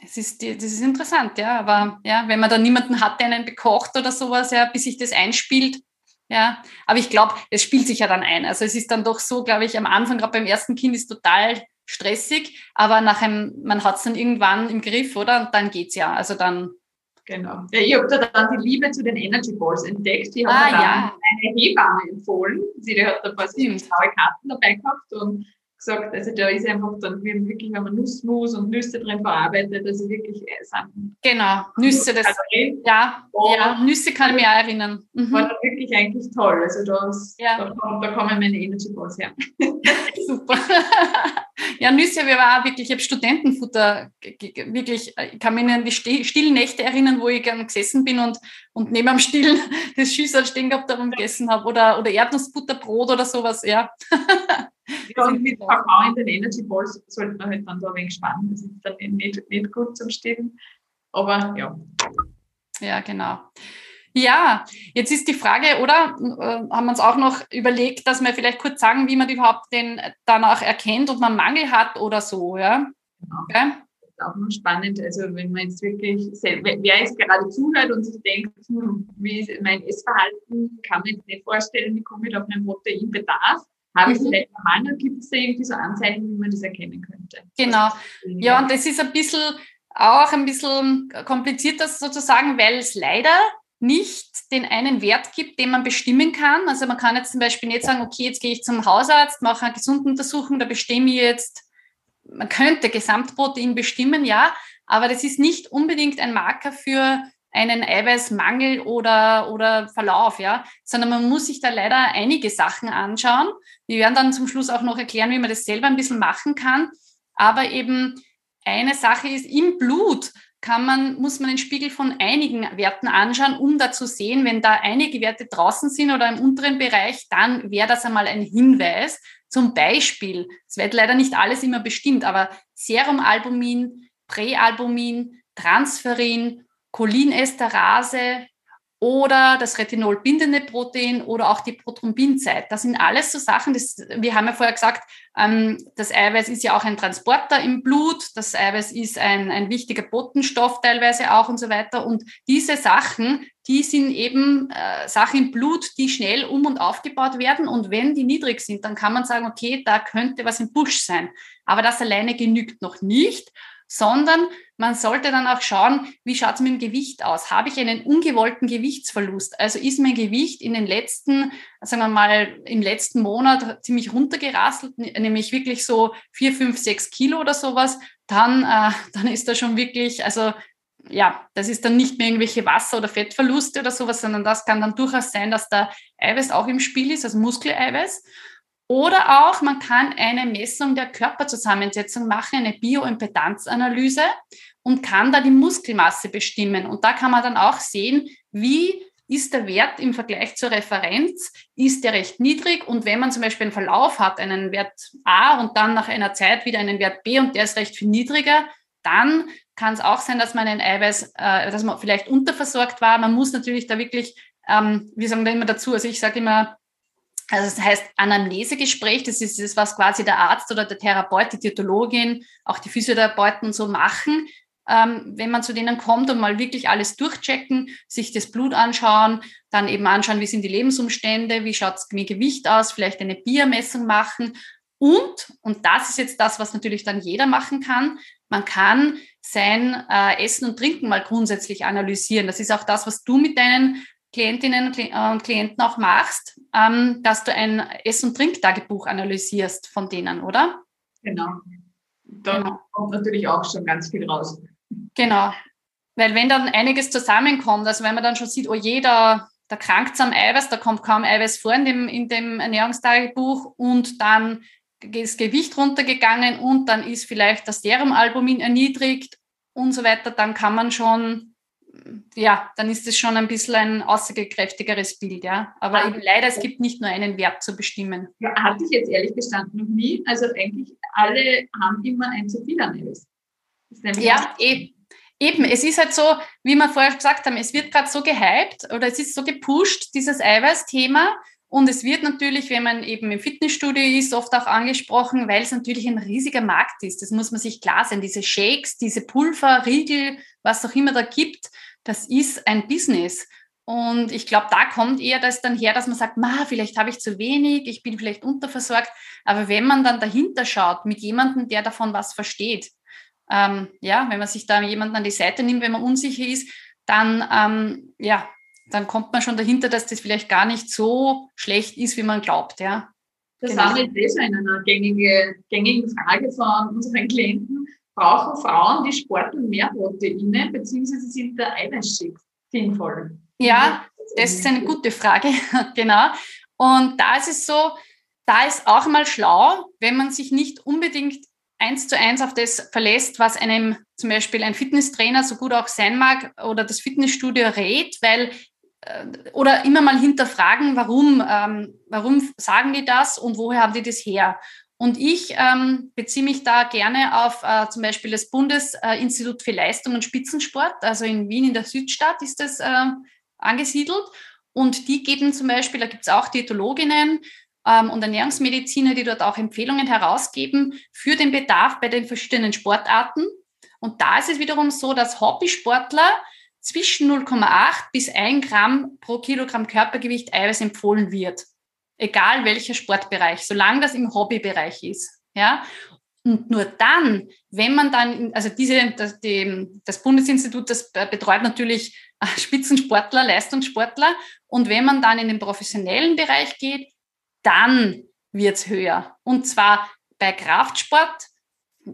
Das ist, das ist interessant, ja. Aber ja, wenn man dann niemanden hat, der einen bekocht oder sowas, ja, bis sich das einspielt, ja. Aber ich glaube, es spielt sich ja dann ein. Also es ist dann doch so, glaube ich, am Anfang, gerade beim ersten Kind, ist total stressig, aber nach einem, man hat es dann irgendwann im Griff, oder? Und dann geht's ja. Also dann Genau. Ja, ich habe da dann die Liebe zu den Energy Balls entdeckt. Ich habe ah, dann ja. eine Hebamme empfohlen. Sie hat da ein paar blaue Karten dabei gehabt und gesagt, also da ist einfach dann, wirklich, wenn man Nussmus und Nüsse drin verarbeitet, also wirklich äh, Sachen. Genau, Nüsse, das, ja, ja, Nüsse kann ich mich auch erinnern. Mhm. War dann wirklich eigentlich toll, also das, ja. da, da kommen meine Energy Balls her. Super. ja, Nüsse, wir waren auch wirklich, ich habe Studentenfutter, wirklich, ich kann mich an die stillen Nächte erinnern, wo ich gern gesessen bin und, und neben am Stillen das Schüssel stehen gehabt, darum gegessen habe oder, oder Erdnussbutterbrot oder sowas, ja. Ja, und mit Kakao in den Energy Balls sollte man halt dann da ein wenig spannen. Das ist dann nicht, nicht gut zum Stillen. Aber ja. Ja, genau. Ja, jetzt ist die Frage, oder äh, haben wir uns auch noch überlegt, dass wir vielleicht kurz sagen, wie man überhaupt den danach erkennt, ob man Mangel hat oder so, ja? Genau. Okay? Das ist auch noch spannend. Also wenn man jetzt wirklich, wer jetzt gerade zuhört und sich denkt, hm, wie ist mein Essverhalten, kann man jetzt nicht vorstellen, wie komme ich auf meinen Proteinbedarf. Habe ich mhm. vielleicht einen Mangel? Gibt es da irgendwie so Anzeichen, wie man das erkennen könnte? Genau. Ja, und das ist ein bisschen auch ein bisschen komplizierter sozusagen, weil es leider nicht den einen Wert gibt, den man bestimmen kann. Also man kann jetzt zum Beispiel nicht sagen, okay, jetzt gehe ich zum Hausarzt, mache eine Gesunduntersuchung, da bestimme ich jetzt, man könnte Gesamtprotein bestimmen, ja, aber das ist nicht unbedingt ein Marker für einen Eiweißmangel oder, oder Verlauf, ja, sondern man muss sich da leider einige Sachen anschauen. Wir werden dann zum Schluss auch noch erklären, wie man das selber ein bisschen machen kann. Aber eben eine Sache ist im Blut kann man, muss man den Spiegel von einigen Werten anschauen, um da zu sehen, wenn da einige Werte draußen sind oder im unteren Bereich, dann wäre das einmal ein Hinweis. Zum Beispiel, es wird leider nicht alles immer bestimmt, aber Serumalbumin, Präalbumin, Transferin, Cholinesterase, oder das Retinol bindende Protein oder auch die Prothrombinzeit. Das sind alles so Sachen, das, wir haben ja vorher gesagt, ähm, das Eiweiß ist ja auch ein Transporter im Blut, das Eiweiß ist ein, ein wichtiger Botenstoff teilweise auch und so weiter. Und diese Sachen, die sind eben äh, Sachen im Blut, die schnell um und aufgebaut werden. Und wenn die niedrig sind, dann kann man sagen, okay, da könnte was im Busch sein. Aber das alleine genügt noch nicht sondern man sollte dann auch schauen, wie schaut es mit dem Gewicht aus? Habe ich einen ungewollten Gewichtsverlust? Also ist mein Gewicht in den letzten, sagen wir mal, im letzten Monat ziemlich runtergerasselt, nämlich wirklich so vier, fünf, sechs Kilo oder sowas, dann, äh, dann ist da schon wirklich, also ja, das ist dann nicht mehr irgendwelche Wasser- oder Fettverluste oder sowas, sondern das kann dann durchaus sein, dass da Eiweiß auch im Spiel ist, also Muskeleiweiß. Oder auch, man kann eine Messung der Körperzusammensetzung machen, eine Bioimpedanzanalyse und kann da die Muskelmasse bestimmen. Und da kann man dann auch sehen, wie ist der Wert im Vergleich zur Referenz, ist der recht niedrig und wenn man zum Beispiel einen Verlauf hat, einen Wert A und dann nach einer Zeit wieder einen Wert B und der ist recht viel niedriger, dann kann es auch sein, dass man einen Eiweiß, äh, dass man vielleicht unterversorgt war. Man muss natürlich da wirklich, ähm, wir sagen da immer dazu, also ich sage immer, also das heißt Anamnesegespräch, das ist das, was quasi der Arzt oder der Therapeut, die Diätologin, auch die Physiotherapeuten so machen, ähm, wenn man zu denen kommt und mal wirklich alles durchchecken, sich das Blut anschauen, dann eben anschauen, wie sind die Lebensumstände, wie schaut mit Gewicht aus, vielleicht eine Biermessung machen. Und, und das ist jetzt das, was natürlich dann jeder machen kann, man kann sein äh, Essen und Trinken mal grundsätzlich analysieren. Das ist auch das, was du mit deinen Klientinnen und Klienten auch machst, ähm, dass du ein Ess- und Trinktagebuch analysierst von denen, oder? Genau. Da genau. kommt natürlich auch schon ganz viel raus. Genau. Weil wenn dann einiges zusammenkommt, also wenn man dann schon sieht, oh jeder, da krankt am Eiweiß, da kommt kaum Eiweiß vor in dem, in dem Ernährungstagebuch und dann ist Gewicht runtergegangen und dann ist vielleicht das Serumalbumin erniedrigt und so weiter, dann kann man schon ja, dann ist es schon ein bisschen ein aussagekräftigeres Bild, ja. Aber ah, eben leider, es gibt nicht nur einen Wert zu bestimmen. Ja, hatte ich jetzt ehrlich gestanden noch nie. Also eigentlich alle haben immer ein zu viel an Eiweiß. Ja, e eben. Es ist halt so, wie wir vorher gesagt haben, es wird gerade so gehypt oder es ist so gepusht, dieses Eiweiß-Thema. Und es wird natürlich, wenn man eben im Fitnessstudio ist, oft auch angesprochen, weil es natürlich ein riesiger Markt ist. Das muss man sich klar sein. Diese Shakes, diese Pulver, Riegel, was auch immer da gibt, das ist ein Business. Und ich glaube, da kommt eher das dann her, dass man sagt, ma, vielleicht habe ich zu wenig, ich bin vielleicht unterversorgt. Aber wenn man dann dahinter schaut, mit jemandem, der davon was versteht, ähm, ja, wenn man sich da jemanden an die Seite nimmt, wenn man unsicher ist, dann, ähm, ja, dann kommt man schon dahinter, dass das vielleicht gar nicht so schlecht ist, wie man glaubt, ja. Das genau. wir jetzt eh eine gängige, gängige Frage von unseren Klienten brauchen Frauen, die sporteln mehr Proteine, beziehungsweise sind der Eiweißshake sinnvoll? Ja, das ist eine gute Frage, genau. Und da ist es so, da ist auch mal schlau, wenn man sich nicht unbedingt eins zu eins auf das verlässt, was einem zum Beispiel ein Fitnesstrainer so gut auch sein mag oder das Fitnessstudio rät, weil äh, oder immer mal hinterfragen, warum, ähm, warum sagen die das und woher haben die das her? Und ich ähm, beziehe mich da gerne auf äh, zum Beispiel das Bundesinstitut für Leistung und Spitzensport, also in Wien in der Südstadt ist das äh, angesiedelt. Und die geben zum Beispiel, da gibt es auch Diätologinnen ähm, und Ernährungsmediziner, die dort auch Empfehlungen herausgeben für den Bedarf bei den verschiedenen Sportarten. Und da ist es wiederum so, dass Hobbysportler zwischen 0,8 bis 1 Gramm pro Kilogramm Körpergewicht Eiweiß empfohlen wird. Egal welcher Sportbereich, solange das im Hobbybereich ist. Ja? Und nur dann, wenn man dann, also diese, das, die, das Bundesinstitut, das betreut natürlich äh, Spitzensportler, Leistungssportler. Und wenn man dann in den professionellen Bereich geht, dann wird's höher. Und zwar bei Kraftsport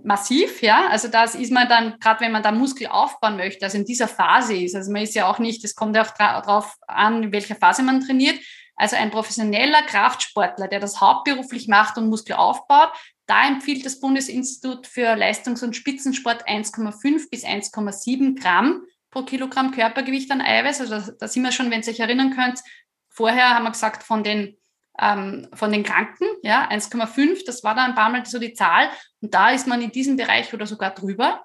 massiv, ja. Also das ist man dann, gerade wenn man da Muskel aufbauen möchte, also in dieser Phase ist, also man ist ja auch nicht, es kommt ja auch darauf an, in welcher Phase man trainiert. Also ein professioneller Kraftsportler, der das hauptberuflich macht und Muskel aufbaut, da empfiehlt das Bundesinstitut für Leistungs- und Spitzensport 1,5 bis 1,7 Gramm pro Kilogramm Körpergewicht an Eiweiß. Also da, sind wir schon, wenn ihr euch erinnern könnt, vorher haben wir gesagt, von den ähm, von den Kranken, ja, 1,5, das war da ein paar Mal so die Zahl. Und da ist man in diesem Bereich oder sogar drüber.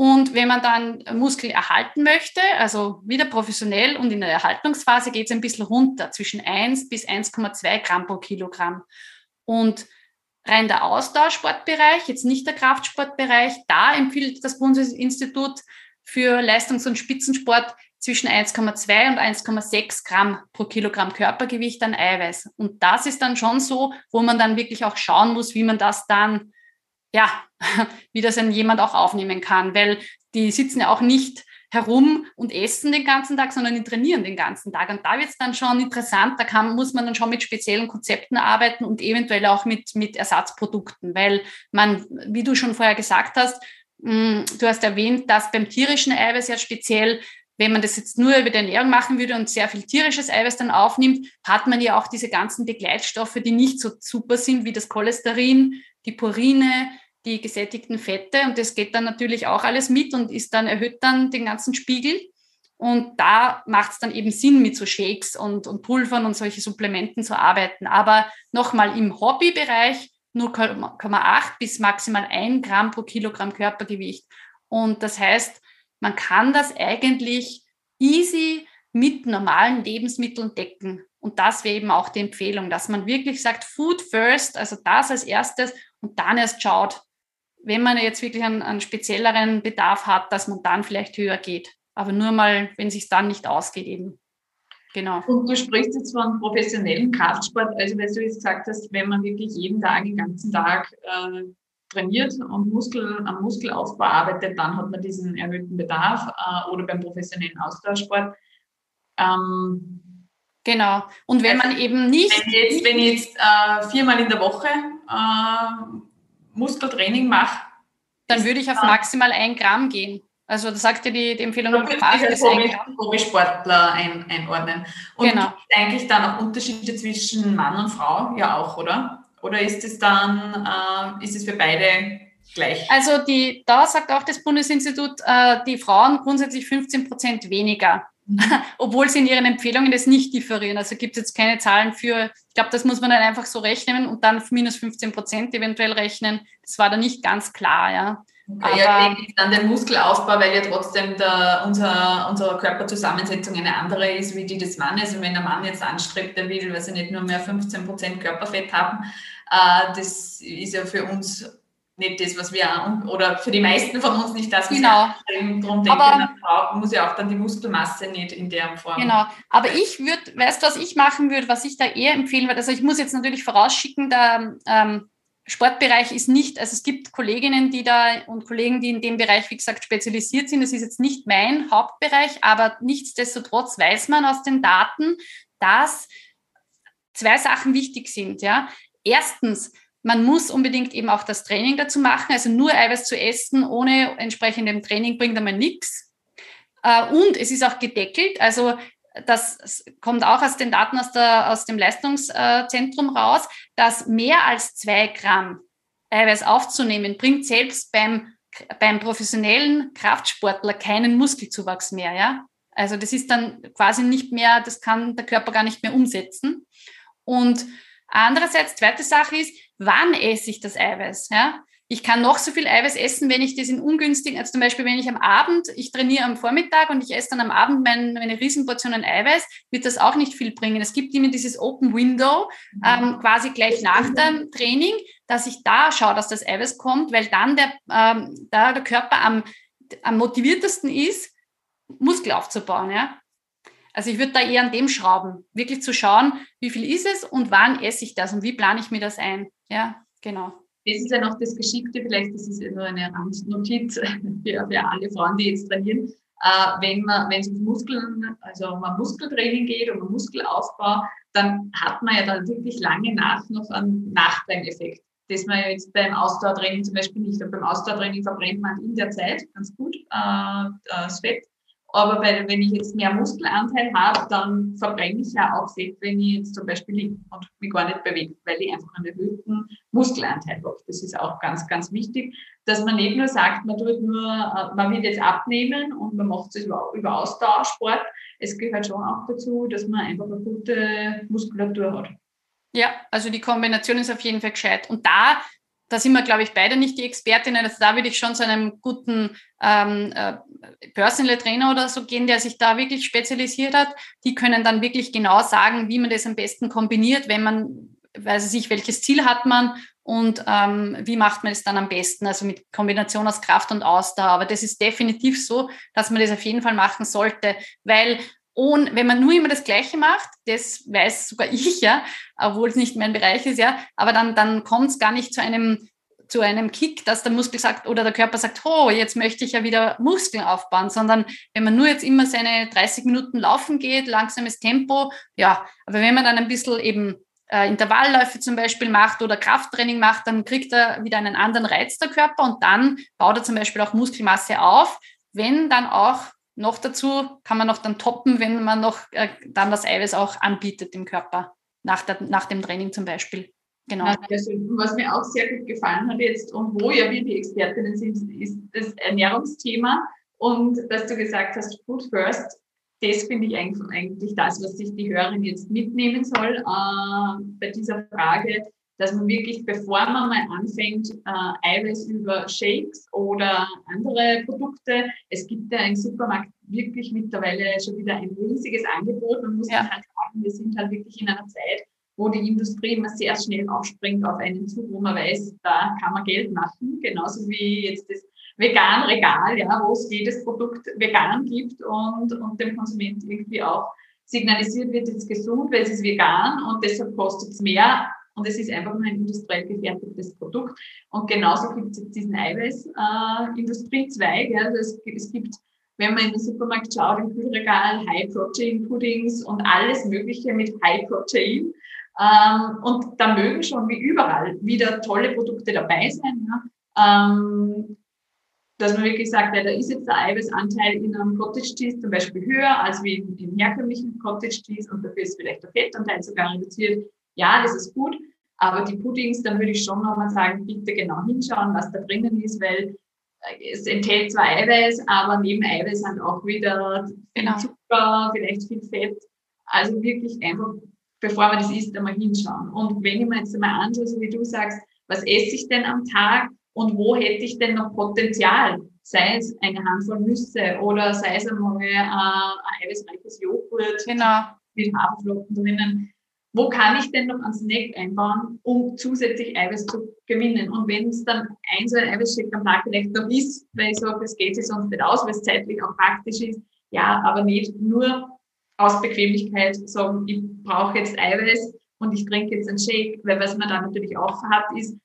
Und wenn man dann Muskel erhalten möchte, also wieder professionell und in der Erhaltungsphase geht es ein bisschen runter, zwischen 1 bis 1,2 Gramm pro Kilogramm. Und rein der Ausdauersportbereich, jetzt nicht der Kraftsportbereich, da empfiehlt das Bundesinstitut für Leistungs- und Spitzensport zwischen 1,2 und 1,6 Gramm pro Kilogramm Körpergewicht an Eiweiß. Und das ist dann schon so, wo man dann wirklich auch schauen muss, wie man das dann, ja, wie das dann jemand auch aufnehmen kann, weil die sitzen ja auch nicht herum und essen den ganzen Tag, sondern die trainieren den ganzen Tag. Und da wird es dann schon interessant, da kann, muss man dann schon mit speziellen Konzepten arbeiten und eventuell auch mit, mit Ersatzprodukten, weil man, wie du schon vorher gesagt hast, mm, Du hast erwähnt, dass beim tierischen Eiweiß ja speziell wenn man das jetzt nur über die Ernährung machen würde und sehr viel tierisches Eiweiß dann aufnimmt, hat man ja auch diese ganzen Begleitstoffe, die nicht so super sind wie das Cholesterin, die Purine, die gesättigten Fette. Und das geht dann natürlich auch alles mit und ist dann, erhöht dann den ganzen Spiegel. Und da macht es dann eben Sinn, mit so Shakes und, und Pulvern und solche Supplementen zu arbeiten. Aber nochmal im Hobbybereich 0,8 bis maximal 1 Gramm pro Kilogramm Körpergewicht. Und das heißt, man kann das eigentlich easy mit normalen Lebensmitteln decken. Und das wäre eben auch die Empfehlung, dass man wirklich sagt, Food first, also das als erstes und dann erst schaut, wenn man jetzt wirklich einen, einen spezielleren Bedarf hat, dass man dann vielleicht höher geht. Aber nur mal, wenn es sich dann nicht ausgeht eben. Genau. Und du sprichst jetzt von professionellen Kraftsport, also weil du jetzt gesagt hast, wenn man wirklich jeden Tag, den ganzen Tag äh, trainiert und Muskel, am Muskelaufbau arbeitet, dann hat man diesen erhöhten Bedarf äh, oder beim professionellen Austauschsport. Ähm, genau. Und wenn man eben nicht. Wenn ich jetzt, wenn ich jetzt äh, viermal in der Woche äh, Muskeltraining mache, dann würde ich auf maximal ein Gramm gehen. Also das sagt ja die, die Empfehlung am Tag bis Hobbysportler ein, einordnen. Und genau. eigentlich dann auch Unterschiede zwischen Mann und Frau ja auch, oder? Oder ist es dann, äh, ist es für beide gleich? Also die, da sagt auch das Bundesinstitut, äh, die Frauen grundsätzlich 15 Prozent weniger. obwohl sie in ihren Empfehlungen das nicht differieren. Also gibt es jetzt keine Zahlen für, ich glaube, das muss man dann einfach so rechnen und dann minus 15 Prozent eventuell rechnen. Das war da nicht ganz klar, ja. Okay, ja, dann den Muskelaufbau, weil ja trotzdem der, unser, unsere Körperzusammensetzung eine andere ist, wie die des Mannes. Und wenn der Mann jetzt anstrebt, der will, weil sie nicht nur mehr 15% Körperfett haben, äh, das ist ja für uns nicht das, was wir, oder für die meisten von uns nicht das, was genau. wir darum denken, aber, Frau muss ja auch dann die Muskelmasse nicht in der Form. Genau, aber ich würde, weißt du, was ich machen würde, was ich da eher empfehlen würde, also ich muss jetzt natürlich vorausschicken, da ähm, Sportbereich ist nicht, also es gibt Kolleginnen, die da und Kollegen, die in dem Bereich, wie gesagt, spezialisiert sind. Das ist jetzt nicht mein Hauptbereich, aber nichtsdestotrotz weiß man aus den Daten, dass zwei Sachen wichtig sind. Ja. Erstens, man muss unbedingt eben auch das Training dazu machen. Also nur Eiweiß zu essen ohne entsprechendem Training bringt einmal nichts. Äh, und es ist auch gedeckelt. Also das kommt auch aus den Daten aus, der, aus dem Leistungszentrum raus, dass mehr als zwei Gramm Eiweiß aufzunehmen, bringt selbst beim, beim professionellen Kraftsportler keinen Muskelzuwachs mehr. Ja? Also das ist dann quasi nicht mehr, das kann der Körper gar nicht mehr umsetzen. Und Andererseits, zweite Sache ist, wann esse ich das Eiweiß? Ja? Ich kann noch so viel Eiweiß essen, wenn ich das in ungünstigen, also zum Beispiel, wenn ich am Abend, ich trainiere am Vormittag und ich esse dann am Abend mein, meine Riesenportion an Eiweiß, wird das auch nicht viel bringen. Es gibt immer dieses Open Window, mhm. ähm, quasi gleich nach dem Training, dass ich da schaue, dass das Eiweiß kommt, weil dann der, ähm, da der Körper am, am motiviertesten ist, Muskel aufzubauen. Ja? Also ich würde da eher an dem schrauben, wirklich zu schauen, wie viel ist es und wann esse ich das und wie plane ich mir das ein. Ja, genau das ist ja noch das Geschickte, vielleicht, das ist nur eine Randnotiz für, für alle Frauen, die jetzt trainieren. Äh, wenn man, wenn es um Muskeln, also um ein Muskeltraining geht, um einen Muskelaufbau, dann hat man ja dann wirklich lange nach noch einen Nachbrenneffekt. Das man jetzt beim Ausdauertraining zum Beispiel nicht. Und beim Ausdauertraining verbrennt man in der Zeit ganz gut äh, das Fett. Aber bei, wenn ich jetzt mehr Muskelanteil habe, dann verbrenne ich ja auch Fett, wenn ich jetzt zum Beispiel liege und mich gar nicht bewege, weil ich einfach einen erhöhten Muskelanteil habe. Das ist auch ganz, ganz wichtig, dass man nicht nur sagt, man tut nur, äh, man will jetzt abnehmen und man macht es über, über Ausdauersport. Es gehört schon auch dazu, dass man einfach eine gute Muskulatur hat. Ja, also die Kombination ist auf jeden Fall gescheit. Und da da sind wir, glaube ich, beide nicht die Expertinnen. Also da würde ich schon zu einem guten ähm, äh, Personal Trainer oder so gehen, der sich da wirklich spezialisiert hat. Die können dann wirklich genau sagen, wie man das am besten kombiniert, wenn man, weiß ich, welches Ziel hat man und ähm, wie macht man es dann am besten, also mit Kombination aus Kraft und Ausdauer. Aber das ist definitiv so, dass man das auf jeden Fall machen sollte, weil und wenn man nur immer das Gleiche macht, das weiß sogar ich ja, obwohl es nicht mein Bereich ist, ja, aber dann, dann kommt es gar nicht zu einem, zu einem Kick, dass der Muskel sagt oder der Körper sagt, oh, jetzt möchte ich ja wieder Muskeln aufbauen, sondern wenn man nur jetzt immer seine 30 Minuten laufen geht, langsames Tempo, ja, aber wenn man dann ein bisschen eben äh, Intervallläufe zum Beispiel macht oder Krafttraining macht, dann kriegt er wieder einen anderen Reiz der Körper und dann baut er zum Beispiel auch Muskelmasse auf, wenn dann auch noch dazu kann man noch dann toppen, wenn man noch äh, dann das Eiweiß auch anbietet im Körper, nach, der, nach dem Training zum Beispiel. Genau. Was mir auch sehr gut gefallen hat jetzt und wo ja wir die Expertinnen sind, ist das Ernährungsthema. Und dass du gesagt hast, Food First, das finde ich eigentlich das, was sich die Hörerin jetzt mitnehmen soll äh, bei dieser Frage dass man wirklich, bevor man mal anfängt, äh, Eiweiß über Shakes oder andere Produkte, es gibt ja im Supermarkt wirklich mittlerweile schon wieder ein riesiges Angebot. Man muss ja. halt sagen, wir sind halt wirklich in einer Zeit, wo die Industrie immer sehr schnell aufspringt auf einen Zug, wo man weiß, da kann man Geld machen, genauso wie jetzt das vegan Regal, ja, wo es jedes Produkt vegan gibt und, und dem Konsument irgendwie auch signalisiert wird, es ist gesund, weil es ist vegan und deshalb kostet es mehr und es ist einfach nur ein industriell gefertigtes Produkt. Und genauso gibt es jetzt diesen Eiweiß-Industriezweig. Äh, ja. Also es, es gibt, wenn man in den Supermarkt schaut, im Kühlregal High-Protein-Puddings und alles Mögliche mit High-Protein. Ähm, und da mögen schon wie überall wieder tolle Produkte dabei sein. Ja. Ähm, dass man wirklich sagt, ja, da ist jetzt der Eiweißanteil in einem Cottage Cheese zum Beispiel höher als wie im herkömmlichen Cottage Cheese und dafür ist vielleicht der Fettanteil sogar reduziert. Ja, das ist gut. Aber die Puddings, dann würde ich schon nochmal sagen, bitte genau hinschauen, was da drinnen ist, weil äh, es enthält zwar Eiweiß, aber neben Eiweiß halt auch wieder genau. Zucker, vielleicht viel Fett. Also wirklich einfach, bevor man das isst, einmal hinschauen. Und wenn ich mir jetzt einmal anschaue, so wie du sagst, was esse ich denn am Tag und wo hätte ich denn noch Potenzial? Sei es eine Handvoll Nüsse oder sei es einmal äh, ein eiweißreiches Joghurt genau. mit Haferflocken drinnen wo kann ich denn noch ans Snack einbauen, um zusätzlich Eiweiß zu gewinnen? Und wenn es dann ein so ein Eiweißshake am Tag vielleicht noch ist, weil ich sage, es geht sich sonst nicht aus, weil es zeitlich auch praktisch ist, ja, aber nicht nur aus Bequemlichkeit sagen, ich brauche jetzt Eiweiß und ich trinke jetzt einen Shake, weil was man da natürlich auch hat, ist,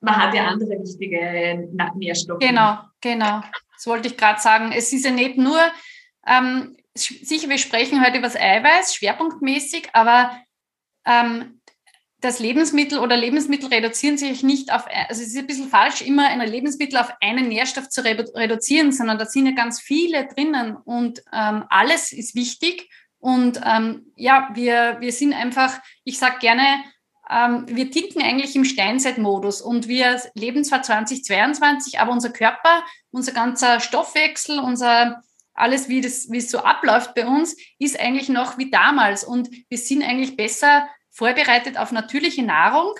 man hat ja andere wichtige Nährstoffe. Genau, genau. Das wollte ich gerade sagen. Es ist ja nicht nur, ähm, sicher, wir sprechen heute über das Eiweiß, schwerpunktmäßig, aber ähm, das Lebensmittel oder Lebensmittel reduzieren sich nicht auf, also es ist ein bisschen falsch, immer ein Lebensmittel auf einen Nährstoff zu reduzieren, sondern da sind ja ganz viele drinnen und ähm, alles ist wichtig. Und ähm, ja, wir, wir sind einfach, ich sage gerne, ähm, wir ticken eigentlich im Steinzeitmodus und wir leben zwar 2022, aber unser Körper, unser ganzer Stoffwechsel, unser alles, wie, das, wie es so abläuft bei uns, ist eigentlich noch wie damals und wir sind eigentlich besser vorbereitet auf natürliche Nahrung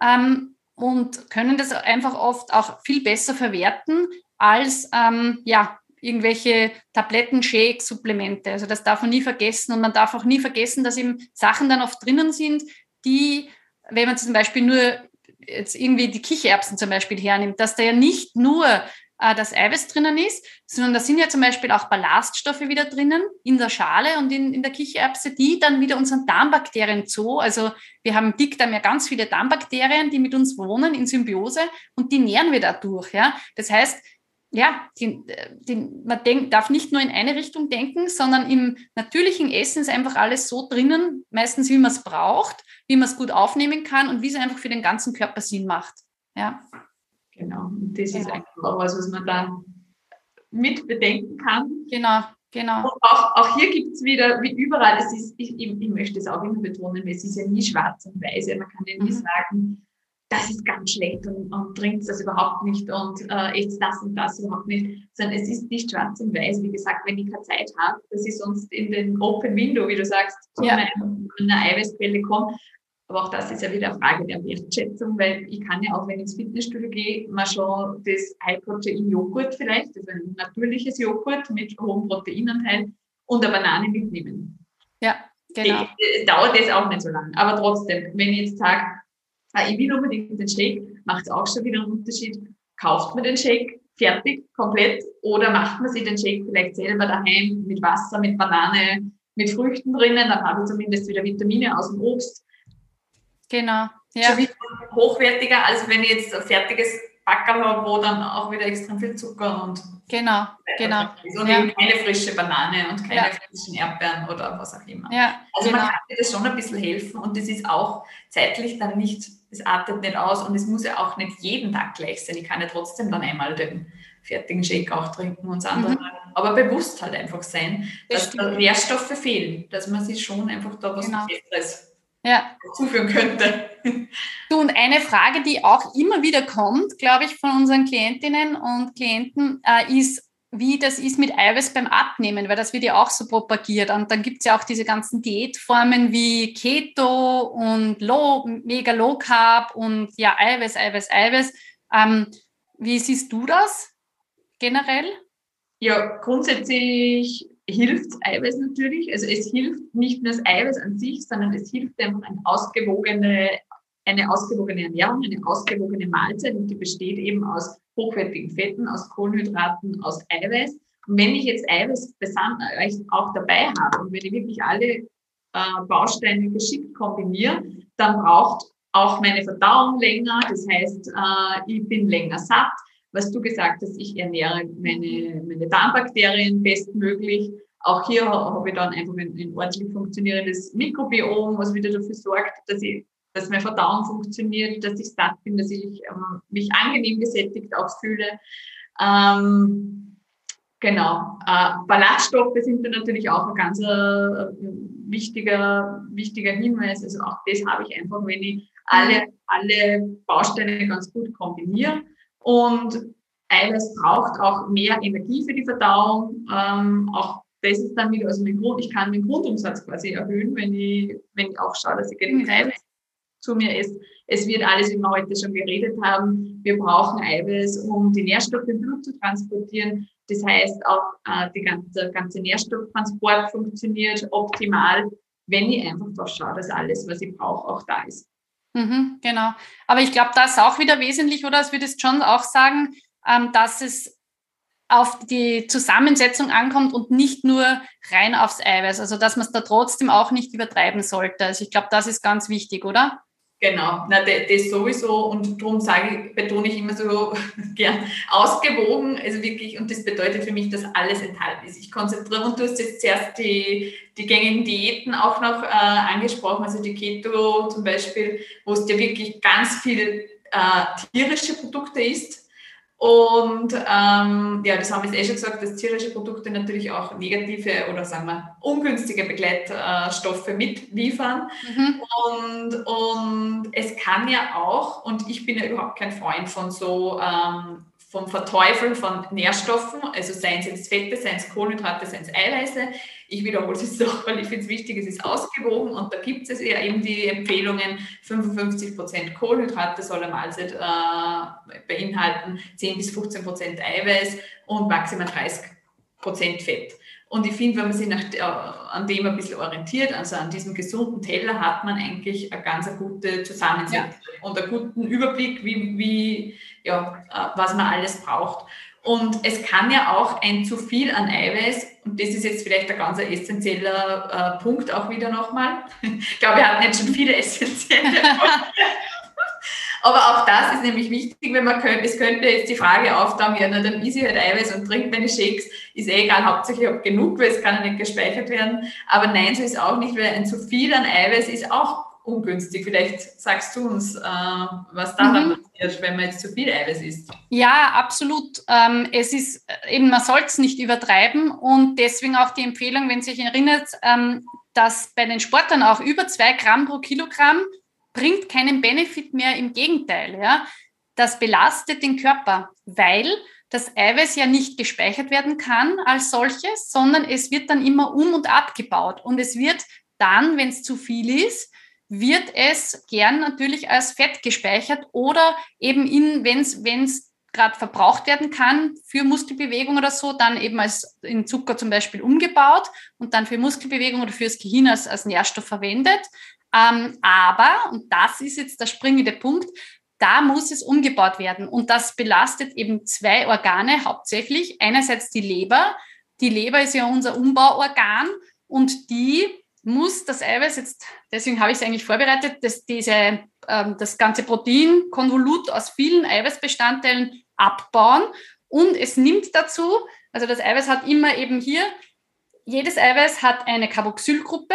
ähm, und können das einfach oft auch viel besser verwerten als ähm, ja, irgendwelche Tabletten, Shakes, Supplemente. Also das darf man nie vergessen. Und man darf auch nie vergessen, dass eben Sachen dann oft drinnen sind, die, wenn man zum Beispiel nur jetzt irgendwie die Kichererbsen zum Beispiel hernimmt, dass da ja nicht nur äh, das Eiweiß drinnen ist, sondern da sind ja zum Beispiel auch Ballaststoffe wieder drinnen in der Schale und in, in der Kichererbse, die dann wieder unseren Darmbakterien zu. Also wir haben im Dickdarm ja ganz viele Darmbakterien, die mit uns wohnen in Symbiose und die nähren wir dadurch. Ja? Das heißt, ja, die, die, man denk, darf nicht nur in eine Richtung denken, sondern im natürlichen Essen ist einfach alles so drinnen, meistens wie man es braucht, wie man es gut aufnehmen kann und wie es einfach für den ganzen Körper Sinn macht. Ja. Genau, und das genau. ist einfach auch was, was man da mit bedenken kann. Genau, genau. Und auch, auch hier gibt es wieder, wie überall, es ist, ich, ich, möchte es auch immer betonen, es ist ja nie schwarz und weiß. Man kann ja nie mhm. sagen, das ist ganz schlecht und, und trinkt das überhaupt nicht und äh, isst das und das überhaupt nicht, sondern es ist nicht schwarz und weiß. Wie gesagt, wenn ich keine Zeit habe, dass ich sonst in den Open Window, wie du sagst, zu ja. einer Eiweißquelle komme. Aber auch das ist ja wieder eine Frage der Wertschätzung, weil ich kann ja auch, wenn ich ins Fitnessstudio gehe, mal schon das High-Protein-Joghurt vielleicht, also ein natürliches Joghurt mit hohem Proteinanteil und eine Banane mitnehmen. Ja, genau. Ich, dauert das auch nicht so lange. Aber trotzdem, wenn ich jetzt sage, ah, ich will unbedingt den Shake, macht es auch schon wieder einen Unterschied. Kauft man den Shake fertig, komplett, oder macht man sich den Shake vielleicht selber daheim mit Wasser, mit Banane, mit Früchten drinnen, dann habe ich zumindest wieder Vitamine aus dem Obst. Genau. Ja. Schon wieder hochwertiger, als wenn ich jetzt ein fertiges Backerl habe, wo dann auch wieder extrem viel Zucker und Genau, genau. Und ja. eben keine frische Banane und keine ja. frischen Erdbeeren oder was auch immer. Ja, also genau. man kann dir das schon ein bisschen helfen und das ist auch zeitlich dann nicht, es artet nicht aus und es muss ja auch nicht jeden Tag gleich sein. Ich kann ja trotzdem dann einmal den fertigen Shake auch trinken und das andere. Mhm. Aber bewusst halt einfach sein, dass da Nährstoffe fehlen, dass man sich schon einfach da was genau. Besseres ja. zuführen könnte. Du, und eine Frage, die auch immer wieder kommt, glaube ich, von unseren Klientinnen und Klienten, äh, ist, wie das ist mit Eiweiß beim Abnehmen, weil das wird ja auch so propagiert. Und dann gibt es ja auch diese ganzen Diätformen wie Keto und Low, Mega Low Carb und ja, Eiweiß, Eiweiß, Eiweiß. Ähm, wie siehst du das generell? Ja, grundsätzlich hilft Eiweiß natürlich. Also es hilft nicht nur das Eiweiß an sich, sondern es hilft einfach eine ausgewogene, eine ausgewogene Ernährung, eine ausgewogene Mahlzeit und die besteht eben aus hochwertigen Fetten, aus Kohlenhydraten, aus Eiweiß. Und wenn ich jetzt Eiweiß auch dabei habe und wenn ich wirklich alle äh, Bausteine geschickt kombiniere, dann braucht auch meine Verdauung länger. Das heißt, äh, ich bin länger satt was du gesagt hast, ich ernähre meine, meine Darmbakterien bestmöglich. Auch hier habe ich dann einfach ein, ein ordentlich funktionierendes Mikrobiom, was wieder dafür sorgt, dass ich dass meine Verdauung funktioniert, dass ich satt bin, dass ich ähm, mich angenehm gesättigt auch fühle. Ähm, genau. Äh, Ballaststoffe sind dann natürlich auch ein ganz äh, wichtiger, wichtiger Hinweis. Also auch das habe ich einfach, wenn ich alle, alle Bausteine ganz gut kombiniere. Und Eiweiß braucht auch mehr Energie für die Verdauung. Ähm, auch das ist dann wieder, also mein Grund, ich kann den Grundumsatz quasi erhöhen, wenn ich, wenn ich auch schaue, dass ich genug Eiweiß zu mir esse. Es wird alles, wie wir heute schon geredet haben, wir brauchen Eiweiß, um die Nährstoffe im Blut zu transportieren. Das heißt, auch äh, die ganze, ganze Nährstofftransport funktioniert optimal, wenn ich einfach darauf schaue, dass alles, was ich brauche, auch da ist. Mhm, genau. Aber ich glaube, das ist auch wieder wesentlich, oder? Es würde jetzt schon auch sagen, ähm, dass es auf die Zusammensetzung ankommt und nicht nur rein aufs Eiweiß. Also dass man es da trotzdem auch nicht übertreiben sollte. Also ich glaube, das ist ganz wichtig, oder? Genau, na, das sowieso. Und darum sage betone ich immer so gern ausgewogen, also wirklich, und das bedeutet für mich, dass alles enthalten ist. Ich konzentriere, und du hast jetzt zuerst die, die gängigen Diäten auch noch äh, angesprochen, also die Keto zum Beispiel, wo es ja wirklich ganz viel äh, tierische Produkte ist und ähm, ja, das haben wir jetzt eh schon gesagt, dass tierische Produkte natürlich auch negative oder sagen wir ungünstige Begleitstoffe mitliefern. Mhm. Und, und es kann ja auch, und ich bin ja überhaupt kein Freund von so ähm, vom Verteufeln von Nährstoffen, also seien es jetzt Fette, seien es Kohlenhydrate, seien es Eiweiße. Ich wiederhole es doch, weil ich finde es wichtig, es ist ausgewogen und da gibt es ja eben die Empfehlungen, 55% Kohlenhydrate soll eine Mahlzeit äh, beinhalten, 10 bis 15% Eiweiß und maximal 30% Fett. Und ich finde, wenn man sich nach, äh, an dem ein bisschen orientiert, also an diesem gesunden Teller, hat man eigentlich eine ganz gute Zusammensetzung ja. und einen guten Überblick, wie, wie, ja, äh, was man alles braucht. Und es kann ja auch ein zu viel an Eiweiß, und das ist jetzt vielleicht ein ganz essentieller äh, Punkt auch wieder nochmal. ich glaube, wir hatten jetzt schon viele essentielle Punkte. Aber auch das ist nämlich wichtig, wenn man könnte, es könnte jetzt die Frage auftauchen, ja, na, dann isse ich halt Eiweiß und trinke meine Shakes, ist eh egal, hauptsächlich ich habe genug, weil es kann ja nicht gespeichert werden. Aber nein, so ist auch nicht, weil ein zu viel an Eiweiß ist auch ungünstig. Vielleicht sagst du uns, äh, was daran mhm. passiert, wenn man jetzt zu viel Eiweiß isst. Ja, absolut. Ähm, es ist äh, eben, man soll es nicht übertreiben und deswegen auch die Empfehlung, wenn sich erinnert, ähm, dass bei den Sportlern auch über zwei Gramm pro Kilogramm bringt keinen Benefit mehr, im Gegenteil. Ja? Das belastet den Körper, weil das Eiweiß ja nicht gespeichert werden kann als solches, sondern es wird dann immer um und abgebaut. Und es wird dann, wenn es zu viel ist, wird es gern natürlich als Fett gespeichert oder eben in, wenn es gerade verbraucht werden kann für Muskelbewegung oder so, dann eben als in Zucker zum Beispiel umgebaut und dann für Muskelbewegung oder fürs Gehirn als, als Nährstoff verwendet. Ähm, aber, und das ist jetzt der springende Punkt, da muss es umgebaut werden. Und das belastet eben zwei Organe hauptsächlich. Einerseits die Leber. Die Leber ist ja unser Umbauorgan und die muss das Eiweiß jetzt, deswegen habe ich es eigentlich vorbereitet, dass diese, ähm, das ganze Proteinkonvolut aus vielen Eiweißbestandteilen abbauen und es nimmt dazu, also das Eiweiß hat immer eben hier, jedes Eiweiß hat eine Carboxylgruppe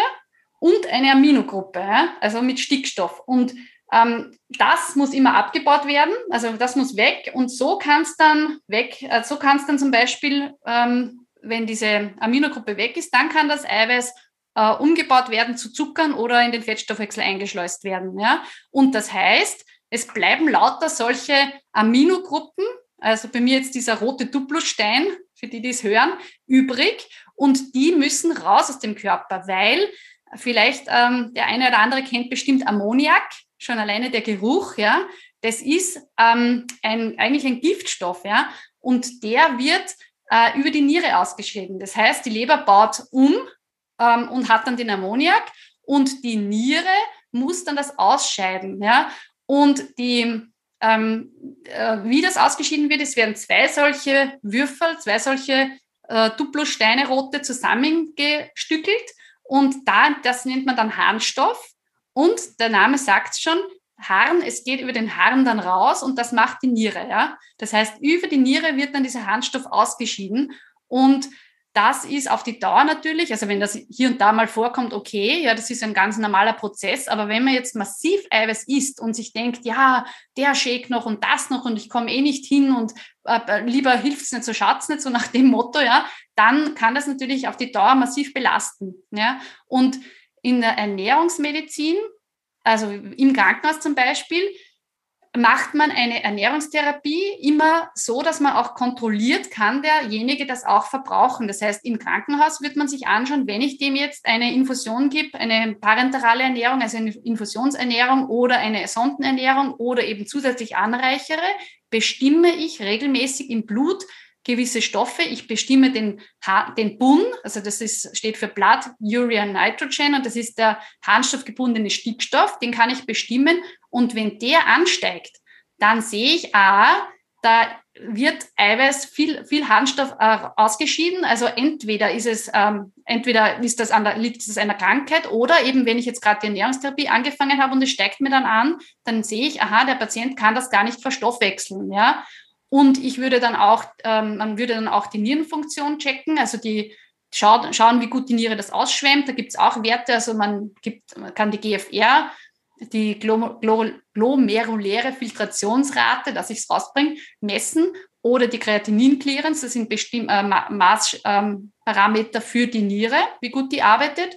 und eine Aminogruppe, ja? also mit Stickstoff. Und ähm, das muss immer abgebaut werden, also das muss weg. Und so kann es dann weg, äh, so kann es dann zum Beispiel, ähm, wenn diese Aminogruppe weg ist, dann kann das Eiweiß äh, umgebaut werden zu Zuckern oder in den Fettstoffwechsel eingeschleust werden. Ja? Und das heißt, es bleiben lauter solche Aminogruppen, also bei mir jetzt dieser rote Duplostein, für die, die es hören, übrig. Und die müssen raus aus dem Körper, weil Vielleicht ähm, der eine oder andere kennt bestimmt Ammoniak, schon alleine der Geruch, ja. Das ist ähm, ein, eigentlich ein Giftstoff, ja. Und der wird äh, über die Niere ausgeschieden. Das heißt, die Leber baut um ähm, und hat dann den Ammoniak und die Niere muss dann das ausscheiden, ja. Und die, ähm, äh, wie das ausgeschieden wird, es werden zwei solche Würfel, zwei solche äh, Duplo-Steine rote zusammengestückelt und da, das nennt man dann Harnstoff. Und der Name sagt schon, Harn, es geht über den Harn dann raus und das macht die Niere. Ja? Das heißt, über die Niere wird dann dieser Harnstoff ausgeschieden. Und das ist auf die Dauer natürlich, also wenn das hier und da mal vorkommt, okay, ja, das ist ein ganz normaler Prozess, aber wenn man jetzt massiv Eiweiß isst und sich denkt, ja, der Shake noch und das noch und ich komme eh nicht hin und äh, lieber hilft es nicht, so schaut's nicht, so nach dem Motto, ja, dann kann das natürlich auf die Dauer massiv belasten. Ja? Und in der Ernährungsmedizin, also im Krankenhaus zum Beispiel, macht man eine Ernährungstherapie immer so, dass man auch kontrolliert, kann derjenige das auch verbrauchen. Das heißt, im Krankenhaus wird man sich anschauen, wenn ich dem jetzt eine Infusion gebe, eine parenterale Ernährung, also eine Infusionsernährung oder eine Sondenernährung oder eben zusätzlich anreichere, bestimme ich regelmäßig im Blut gewisse Stoffe. Ich bestimme den, den BUN, also das ist, steht für Blood Urea Nitrogen und das ist der harnstoffgebundene Stickstoff, den kann ich bestimmen. Und wenn der ansteigt, dann sehe ich, ah, da wird Eiweiß viel, viel Harnstoff äh, ausgeschieden. Also entweder ist es, ähm, entweder ist das an der, liegt es einer Krankheit oder eben, wenn ich jetzt gerade die Ernährungstherapie angefangen habe und es steigt mir dann an, dann sehe ich, aha, der Patient kann das gar nicht verstoffwechseln, ja. Und ich würde dann auch, ähm, man würde dann auch die Nierenfunktion checken, also die schauen, schauen wie gut die Niere das ausschwemmt. Da gibt es auch Werte, also man, gibt, man kann die GFR, die glomeruläre Filtrationsrate, dass ich es rausbringe, messen oder die Kreatinin-Clearance, das sind bestimm äh, Maßparameter ähm, für die Niere, wie gut die arbeitet.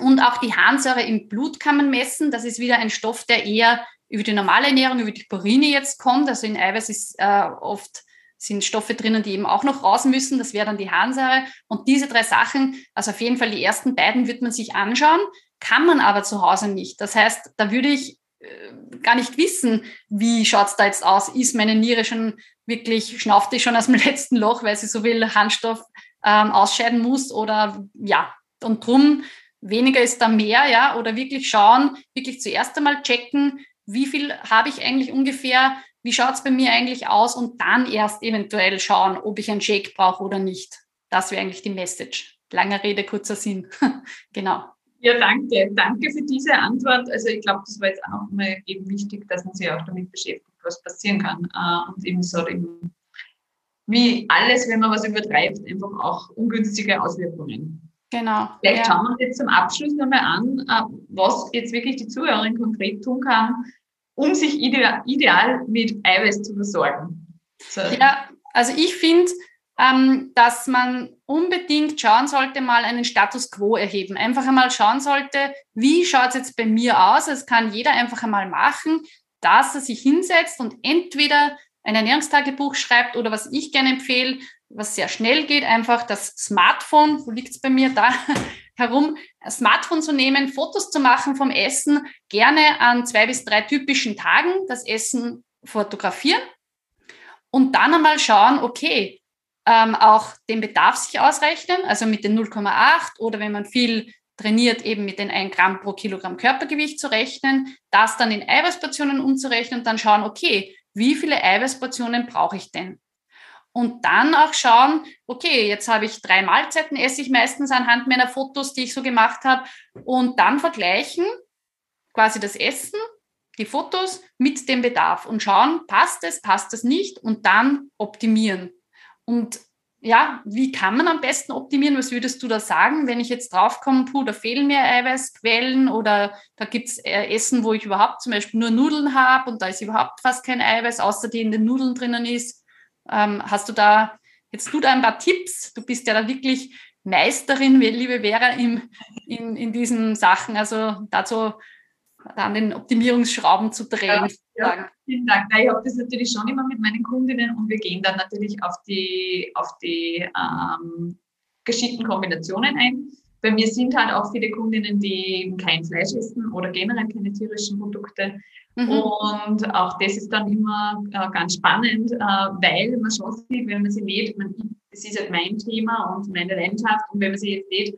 Und auch die Harnsäure im Blut kann man messen. Das ist wieder ein Stoff, der eher über die normale Ernährung, über die Purine jetzt kommt. Also in Eiweiß ist äh, oft sind Stoffe drinnen, die eben auch noch raus müssen. Das wäre dann die Harnsäure. Und diese drei Sachen, also auf jeden Fall die ersten beiden wird man sich anschauen, kann man aber zu Hause nicht. Das heißt, da würde ich äh, gar nicht wissen, wie schaut's da jetzt aus. Ist meine Niere schon wirklich, schnauft die schon aus dem letzten Loch, weil sie so viel Harnstoff ähm, ausscheiden muss oder ja. Und drum weniger ist da mehr, ja, oder wirklich schauen, wirklich zuerst einmal checken, wie viel habe ich eigentlich ungefähr, wie schaut es bei mir eigentlich aus und dann erst eventuell schauen, ob ich einen Shake brauche oder nicht. Das wäre eigentlich die Message. Langer Rede, kurzer Sinn. genau. Ja, danke. Danke für diese Antwort. Also ich glaube, das war jetzt auch mal eben wichtig, dass man sich auch damit beschäftigt, was passieren kann. Äh, und eben so eben, wie alles, wenn man was übertreibt, einfach auch ungünstige Auswirkungen. Genau. Vielleicht ja. schauen wir uns jetzt zum Abschluss nochmal an, äh, was jetzt wirklich die Zuhörerin konkret tun kann, um sich ideal, ideal mit Eiweiß zu versorgen. So. Ja, also ich finde, ähm, dass man unbedingt schauen sollte, mal einen Status quo erheben. Einfach einmal schauen sollte, wie schaut es jetzt bei mir aus? Das kann jeder einfach einmal machen, dass er sich hinsetzt und entweder ein Ernährungstagebuch schreibt oder was ich gerne empfehle, was sehr schnell geht, einfach das Smartphone, wo liegt es bei mir da herum, ein Smartphone zu nehmen, Fotos zu machen vom Essen, gerne an zwei bis drei typischen Tagen das Essen fotografieren und dann einmal schauen, okay, ähm, auch den Bedarf sich ausrechnen, also mit den 0,8 oder wenn man viel trainiert, eben mit den 1 Gramm pro Kilogramm Körpergewicht zu rechnen, das dann in Eiweißportionen umzurechnen und dann schauen, okay, wie viele Eiweißportionen brauche ich denn? Und dann auch schauen, okay, jetzt habe ich drei Mahlzeiten, esse ich meistens anhand meiner Fotos, die ich so gemacht habe. Und dann vergleichen quasi das Essen, die Fotos mit dem Bedarf und schauen, passt es, passt es nicht und dann optimieren. Und ja, wie kann man am besten optimieren? Was würdest du da sagen, wenn ich jetzt draufkomme, puh, da fehlen mir Eiweißquellen oder da gibt es äh, Essen, wo ich überhaupt zum Beispiel nur Nudeln habe und da ist überhaupt fast kein Eiweiß, außer die in den Nudeln drinnen ist. Ähm, hast du da, jetzt du da ein paar Tipps? Du bist ja da wirklich Meisterin, liebe Vera, im, in, in diesen Sachen. Also dazu an den Optimierungsschrauben zu drehen. Ja, ja, vielen Dank. Ich habe das natürlich schon immer mit meinen Kundinnen und wir gehen dann natürlich auf die, auf die ähm, geschickten Kombinationen ein. Bei mir sind halt auch viele Kundinnen, die kein Fleisch essen oder generell keine tierischen Produkte. Mhm. Und auch das ist dann immer äh, ganz spannend, äh, weil man schon sieht, wenn man sie nicht, man, das ist halt mein Thema und meine Leidenschaft, und wenn man sich jetzt nicht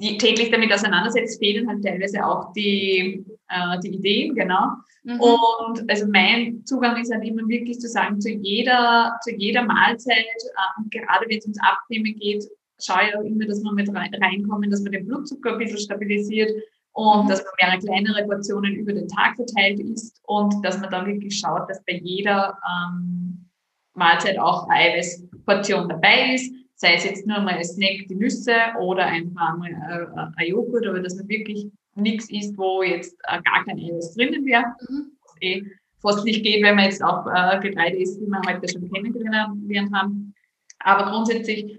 die täglich damit auseinandersetzt, fehlen halt teilweise auch die, äh, die Ideen, genau. Mhm. Und also mein Zugang ist halt immer wirklich zu sagen, zu jeder, zu jeder Mahlzeit, äh, gerade wenn es ums Abnehmen geht, schaue auch immer, dass wir mit rein, reinkommen, dass man den Blutzucker ein bisschen stabilisiert und mhm. dass man mehrere kleinere Portionen über den Tag verteilt isst und dass man dann wirklich schaut, dass bei jeder ähm, Mahlzeit auch eine Eiweißportion dabei ist, sei es jetzt nur mal ein Snack, die Nüsse oder einfach mal ein, ein Joghurt, aber dass man wirklich nichts isst, wo jetzt äh, gar kein Eiweiß drinnen wäre, mhm. was eh fast nicht geht, wenn man jetzt auch äh, Getreide isst, wie wir heute schon kennengelernt haben. Aber grundsätzlich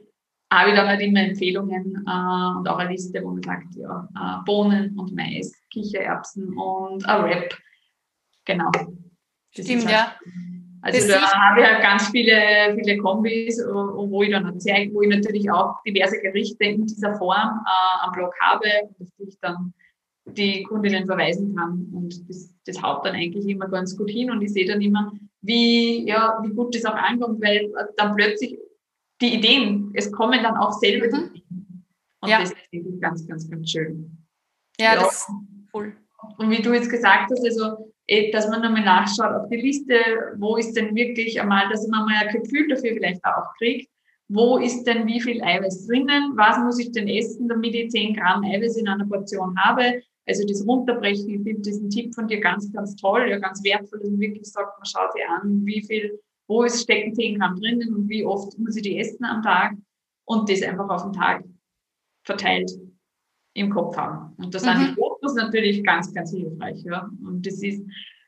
habe ich dann halt immer Empfehlungen äh, und auch eine Liste, wo man sagt, ja, äh, Bohnen und Mais, Kichererbsen und ein Wrap. Genau. Das Stimmt, halt, ja. Also das da habe ich halt ganz viele, viele Kombis, wo ich dann zeige, wo ich natürlich auch diverse Gerichte in dieser Form äh, am Blog habe, auf die ich dann die Kundinnen verweisen kann. Und das, das haut dann eigentlich immer ganz gut hin. Und ich sehe dann immer, wie, ja, wie gut das auch ankommt, weil dann plötzlich die Ideen, es kommen dann auch selber die mhm. Ideen. Und ja. das ist wirklich ganz, ganz, ganz schön. Ja, ja. das ist cool. Und wie du jetzt gesagt hast, also, eh, dass man nochmal nachschaut auf die Liste, wo ist denn wirklich einmal, dass man mal ein Gefühl dafür vielleicht auch kriegt, wo ist denn wie viel Eiweiß drinnen, was muss ich denn essen, damit ich 10 Gramm Eiweiß in einer Portion habe. Also das Runterbrechen, ich finde diesen Tipp von dir ganz, ganz toll, ja, ganz wertvoll, dass man wirklich sagt, man schaut sich an, wie viel wo ist, stecken 10 Gramm drinnen und wie oft muss ich die essen am Tag und das einfach auf den Tag verteilt im Kopf haben. Und das sind mhm. die Fotos natürlich ganz, ganz hilfreich. Ja. Und das ist,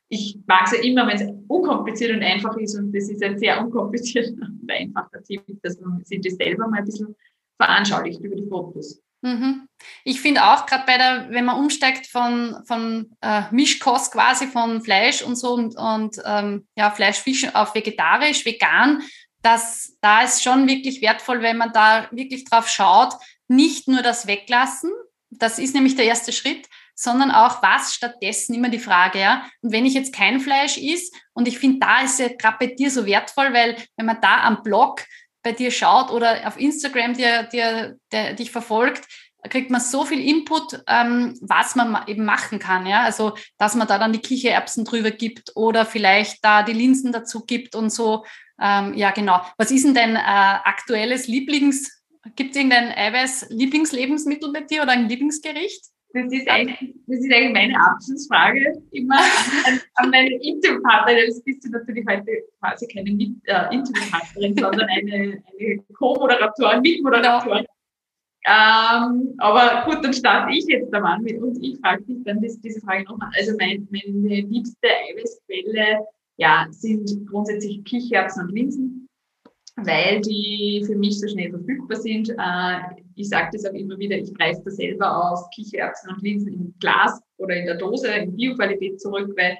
ich mag es ja immer, wenn es unkompliziert und einfach ist und das ist ein sehr unkomplizierter und einfacher Tipp, dass man sich das selber mal ein bisschen veranschaulicht über die Fotos. Mhm. Ich finde auch, gerade bei der, wenn man umsteigt von, von äh, Mischkost quasi von Fleisch und so und, und ähm, ja, Fleisch, Fisch auf vegetarisch, vegan, dass da ist schon wirklich wertvoll, wenn man da wirklich drauf schaut, nicht nur das weglassen, das ist nämlich der erste Schritt, sondern auch was stattdessen immer die Frage, ja. Und wenn ich jetzt kein Fleisch is und ich finde, da ist ja gerade bei dir so wertvoll, weil wenn man da am Blog bei dir schaut oder auf Instagram dir, dir, der, dich verfolgt, kriegt man so viel Input, ähm, was man eben machen kann. Ja? Also, dass man da dann die Kichererbsen drüber gibt oder vielleicht da die Linsen dazu gibt und so. Ähm, ja, genau. Was ist denn dein äh, aktuelles Lieblings, gibt es irgendein Eiweiß-Lieblingslebensmittel bei dir oder ein Lieblingsgericht? Das ist, eigentlich, das ist eigentlich meine Abschlussfrage immer an, an meine Interviewpartnerin. Das bist du natürlich heute quasi keine äh, Interviewpartnerin, sondern eine, eine Co-Moderatorin, Mitmoderatorin. Ähm, aber gut, dann starte ich jetzt da mal mit und ich frage dich dann das, diese Frage nochmal. Also mein, meine liebste Eiweißquelle ja, sind grundsätzlich Kichererbsen und Linsen, weil die für mich so schnell verfügbar sind. Äh, ich sage das auch immer wieder, ich greife da selber auf Kichererbsen und Linsen im Glas oder in der Dose in Bioqualität zurück, weil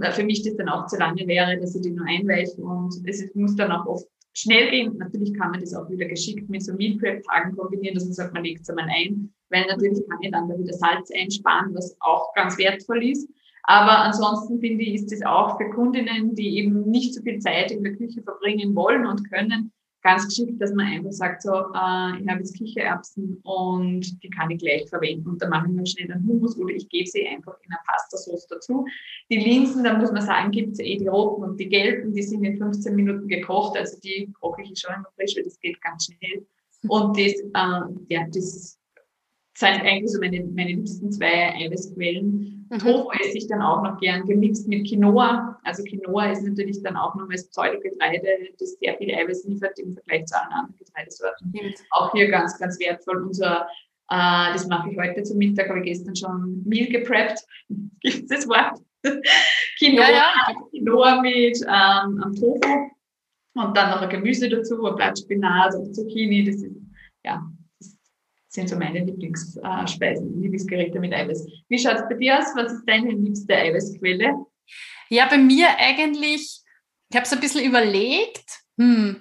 äh, für mich das dann auch zu lange wäre, dass ich die nur einweiche und es muss dann auch oft schnell gehen. Natürlich kann man das auch wieder geschickt mit so Meal Prep Tagen kombinieren, dass man sagt, man legt es einmal ein, weil natürlich kann ich dann da wieder Salz einsparen, was auch ganz wertvoll ist. Aber ansonsten finde ich, ist es auch für Kundinnen, die eben nicht so viel Zeit in der Küche verbringen wollen und können, ganz geschickt, dass man einfach sagt, so, äh, ich habe jetzt Kichererbsen und die kann ich gleich verwenden und dann mache ich mir schnell einen Hummus oder ich gebe sie einfach in eine Pastasauce dazu. Die Linsen, da muss man sagen, gibt es eh die roten und die gelben, die sind in 15 Minuten gekocht, also die koche ich schon immer frisch, weil das geht ganz schnell. Und das, äh, ja, das sind eigentlich so meine, meine liebsten zwei Eiweißquellen. Mhm. Tofu esse ich dann auch noch gern gemixt mit Quinoa. Also Quinoa ist natürlich dann auch nochmal das Pseudogetreide, das sehr viel Eiweiß liefert im Vergleich zu allen anderen Getreidesorten. Mhm. Auch hier ganz, ganz wertvoll. Unser, äh, das mache ich heute zum Mittag, habe ich gestern schon Meal gepreppt. Gibt es das Wort? Quinoa, ja, ja. Quinoa mit ähm, Tofu und dann noch ein Gemüse dazu, ein Blattspinat und Zucchini. Das ist ja sind so meine Lieblingsspeisen, Lieblingsgerichte mit Eiweiß. Wie schaut es bei dir aus? Was ist deine liebste Eiweißquelle? Ja, bei mir eigentlich, ich habe es ein bisschen überlegt, hm,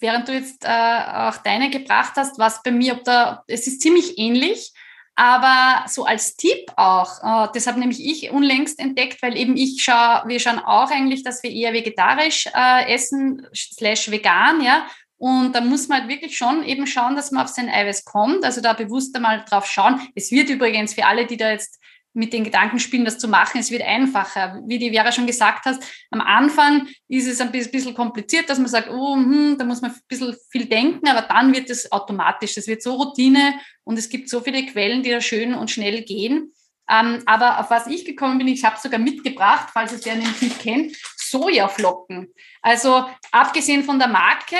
während du jetzt äh, auch deine gebracht hast, was bei mir, ob da, es ist ziemlich ähnlich, aber so als Tipp auch, äh, das habe nämlich ich unlängst entdeckt, weil eben ich schaue, wir schauen auch eigentlich, dass wir eher vegetarisch äh, essen, slash vegan, ja. Und da muss man halt wirklich schon eben schauen, dass man auf sein Eiweiß kommt. Also da bewusst einmal drauf schauen. Es wird übrigens für alle, die da jetzt mit den Gedanken spielen, das zu machen, es wird einfacher. Wie die Vera schon gesagt hat, am Anfang ist es ein bisschen kompliziert, dass man sagt, oh, hm, da muss man ein bisschen viel denken, aber dann wird es automatisch. Es wird so Routine und es gibt so viele Quellen, die da schön und schnell gehen. Ähm, aber auf was ich gekommen bin, ich habe sogar mitgebracht, falls es wer nicht kennt, Sojaflocken. Also abgesehen von der Marke,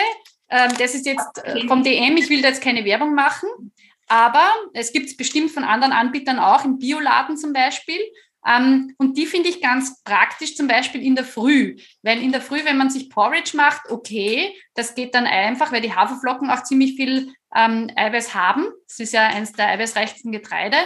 ähm, das ist jetzt äh, vom DM, ich will da jetzt keine Werbung machen, aber es gibt es bestimmt von anderen Anbietern auch, im Bioladen zum Beispiel. Ähm, und die finde ich ganz praktisch, zum Beispiel in der Früh. Weil in der Früh, wenn man sich Porridge macht, okay, das geht dann einfach, weil die Haferflocken auch ziemlich viel ähm, Eiweiß haben. Das ist ja eines der eiweißreichsten Getreide.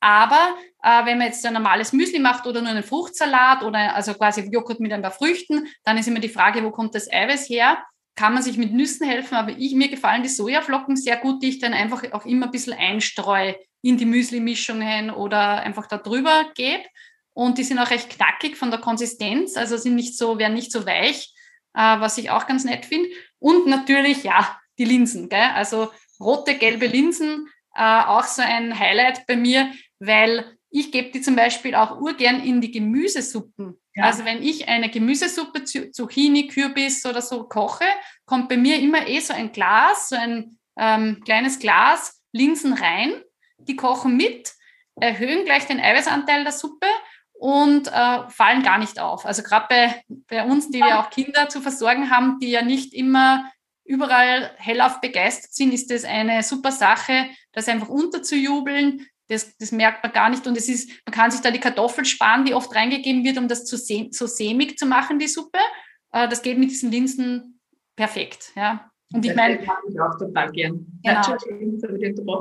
Aber äh, wenn man jetzt ein normales Müsli macht oder nur einen Fruchtsalat oder also quasi Joghurt mit ein paar Früchten, dann ist immer die Frage, wo kommt das Eiweiß her? Kann man sich mit Nüssen helfen, aber ich, mir gefallen die Sojaflocken sehr gut, die ich dann einfach auch immer ein bisschen einstreue in die Müsli-Mischungen oder einfach da drüber gebe. Und die sind auch recht knackig von der Konsistenz, also sind nicht so, werden nicht so weich, äh, was ich auch ganz nett finde. Und natürlich, ja, die Linsen, gell? also rote, gelbe Linsen, äh, auch so ein Highlight bei mir, weil ich gebe die zum Beispiel auch urgern in die Gemüsesuppen. Ja. Also wenn ich eine Gemüsesuppe, Zucchini, Kürbis oder so koche, kommt bei mir immer eh so ein Glas, so ein ähm, kleines Glas Linsen rein. Die kochen mit, erhöhen gleich den Eiweißanteil der Suppe und äh, fallen gar nicht auf. Also gerade bei, bei uns, die wir auch Kinder zu versorgen haben, die ja nicht immer überall hellauf begeistert sind, ist das eine super Sache, das einfach unterzujubeln, das, das merkt man gar nicht. Und es ist, man kann sich da die Kartoffel sparen, die oft reingegeben wird, um das zu so sämig zu machen, die Suppe. Äh, das geht mit diesen Linsen perfekt. Ja. Und ich meine. habe ich auch total gern. Genau.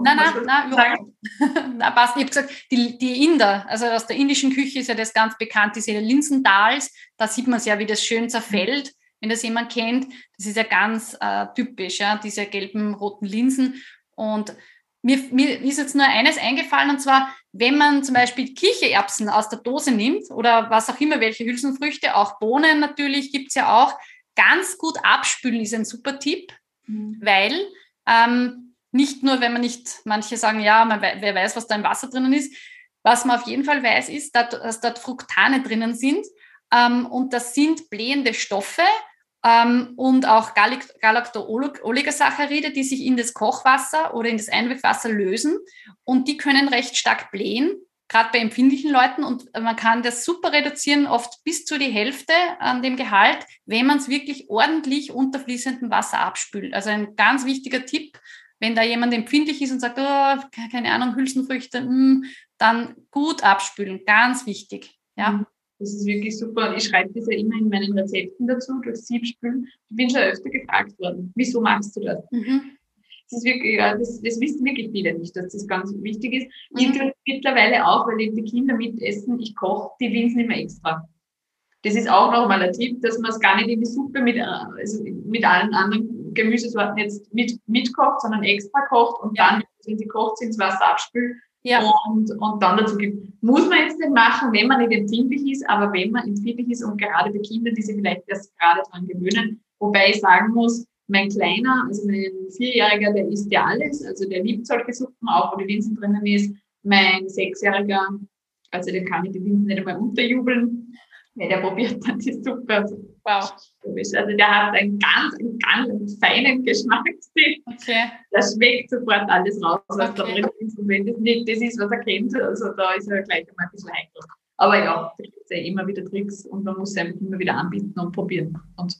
Nein, nein, nein, nein, nein, passt. Ich habe gesagt, die, die Inder, also aus der indischen Küche ist ja das ganz bekannt, diese Linsendals. Da sieht man es ja, wie das schön zerfällt, wenn das jemand kennt. Das ist ja ganz äh, typisch, ja, diese gelben, roten Linsen. Und mir, mir ist jetzt nur eines eingefallen, und zwar, wenn man zum Beispiel Kichererbsen aus der Dose nimmt oder was auch immer, welche Hülsenfrüchte, auch Bohnen natürlich gibt es ja auch, ganz gut abspülen ist ein super Tipp, mhm. weil ähm, nicht nur, wenn man nicht, manche sagen, ja, man, wer weiß, was da im Wasser drinnen ist, was man auf jeden Fall weiß, ist, dass, dass dort Fructane drinnen sind ähm, und das sind blähende Stoffe ähm, und auch Galacto-Oligosaccharide, die sich in das Kochwasser oder in das Einwegwasser lösen und die können recht stark blähen, gerade bei empfindlichen Leuten und man kann das super reduzieren, oft bis zu die Hälfte an dem Gehalt, wenn man es wirklich ordentlich unter fließendem Wasser abspült. Also ein ganz wichtiger Tipp, wenn da jemand empfindlich ist und sagt, oh, keine Ahnung, Hülsenfrüchte, mh, hm, dann gut abspülen, ganz wichtig. Ja. Mhm. Das ist wirklich super. Ich schreibe das ja immer in meinen Rezepten dazu, durch Siebspülen. Ich bin schon öfter gefragt worden, wieso machst du das? Mhm. Das, ist wirklich, ja, das, das wissen wirklich viele nicht, dass das ganz wichtig ist. Mhm. Ich tue mittlerweile auch, weil eben die Kinder mitessen, ich koche die Linsen immer extra. Das ist auch nochmal ein Tipp, dass man es gar nicht in die Suppe mit, äh, also mit allen anderen Gemüsesorten jetzt mit, mitkocht, sondern extra kocht und dann, wenn sie kocht, ins Wasser abspült ja. und, und dann dazu gibt. Muss man jetzt nicht machen, wenn man nicht empfindlich ist, aber wenn man empfindlich ist und gerade bei Kindern, die sich vielleicht erst gerade dran gewöhnen, wobei ich sagen muss, mein Kleiner, also mein Vierjähriger, der isst ja alles, also der liebt solche Suppen, auch wo die Linsen drinnen ist. Mein Sechsjähriger, also den kann ich die Linsen nicht einmal unterjubeln, weil der probiert dann die Suppe. Also, wow. Also der hat einen ganz, einen ganz feinen Geschmackssinn. Okay. Der schmeckt sofort alles raus, was da drin ist. Und wenn das nicht das ist, was er kennt, also da ist er gleich einmal ein bisschen heikel. Aber ja, da gibt es ja immer wieder Tricks und man muss einfach immer wieder anbieten und probieren. Und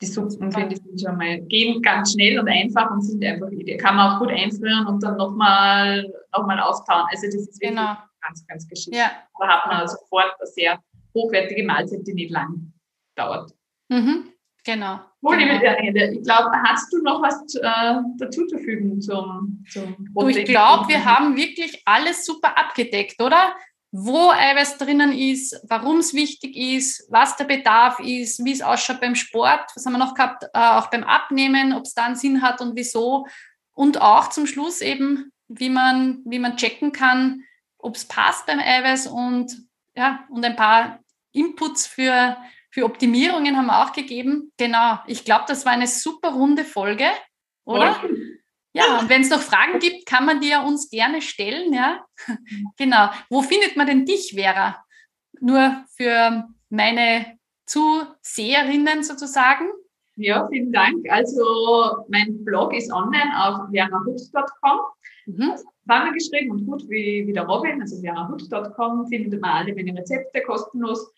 die Suppen, finde ich, sind schon mal, gehen ganz schnell und einfach und sind einfach, die kann man auch gut einfrieren und dann nochmal noch mal auftauen. Also das ist wirklich genau. ganz, ganz geschickt. Ja. Da hat man sofort eine sehr hochwertige Mahlzeit, die nicht lang dauert. Mhm. Genau. Wohl, genau. ich glaube, hast du noch was äh, dazuzufügen zum, zum Protein? Ich glaube, wir haben wirklich alles super abgedeckt, oder? wo Eiweiß drinnen ist, warum es wichtig ist, was der Bedarf ist, wie es ausschaut beim Sport, was haben wir noch gehabt, äh, auch beim Abnehmen, ob es da einen Sinn hat und wieso. Und auch zum Schluss eben, wie man, wie man checken kann, ob es passt beim Eiweiß und, ja, und ein paar Inputs für, für Optimierungen haben wir auch gegeben. Genau, ich glaube, das war eine super runde Folge, oder? Ja. Ja, und wenn es noch Fragen gibt, kann man die ja uns gerne stellen, ja. genau. Wo findet man denn dich, Vera? Nur für meine Zuseherinnen sozusagen. Ja, vielen Dank. Also mein Blog ist online auf verahut.com. Mhm. Zusammengeschrieben und gut wie, wie der Robin, also verahut.com findet man alle meine Rezepte kostenlos.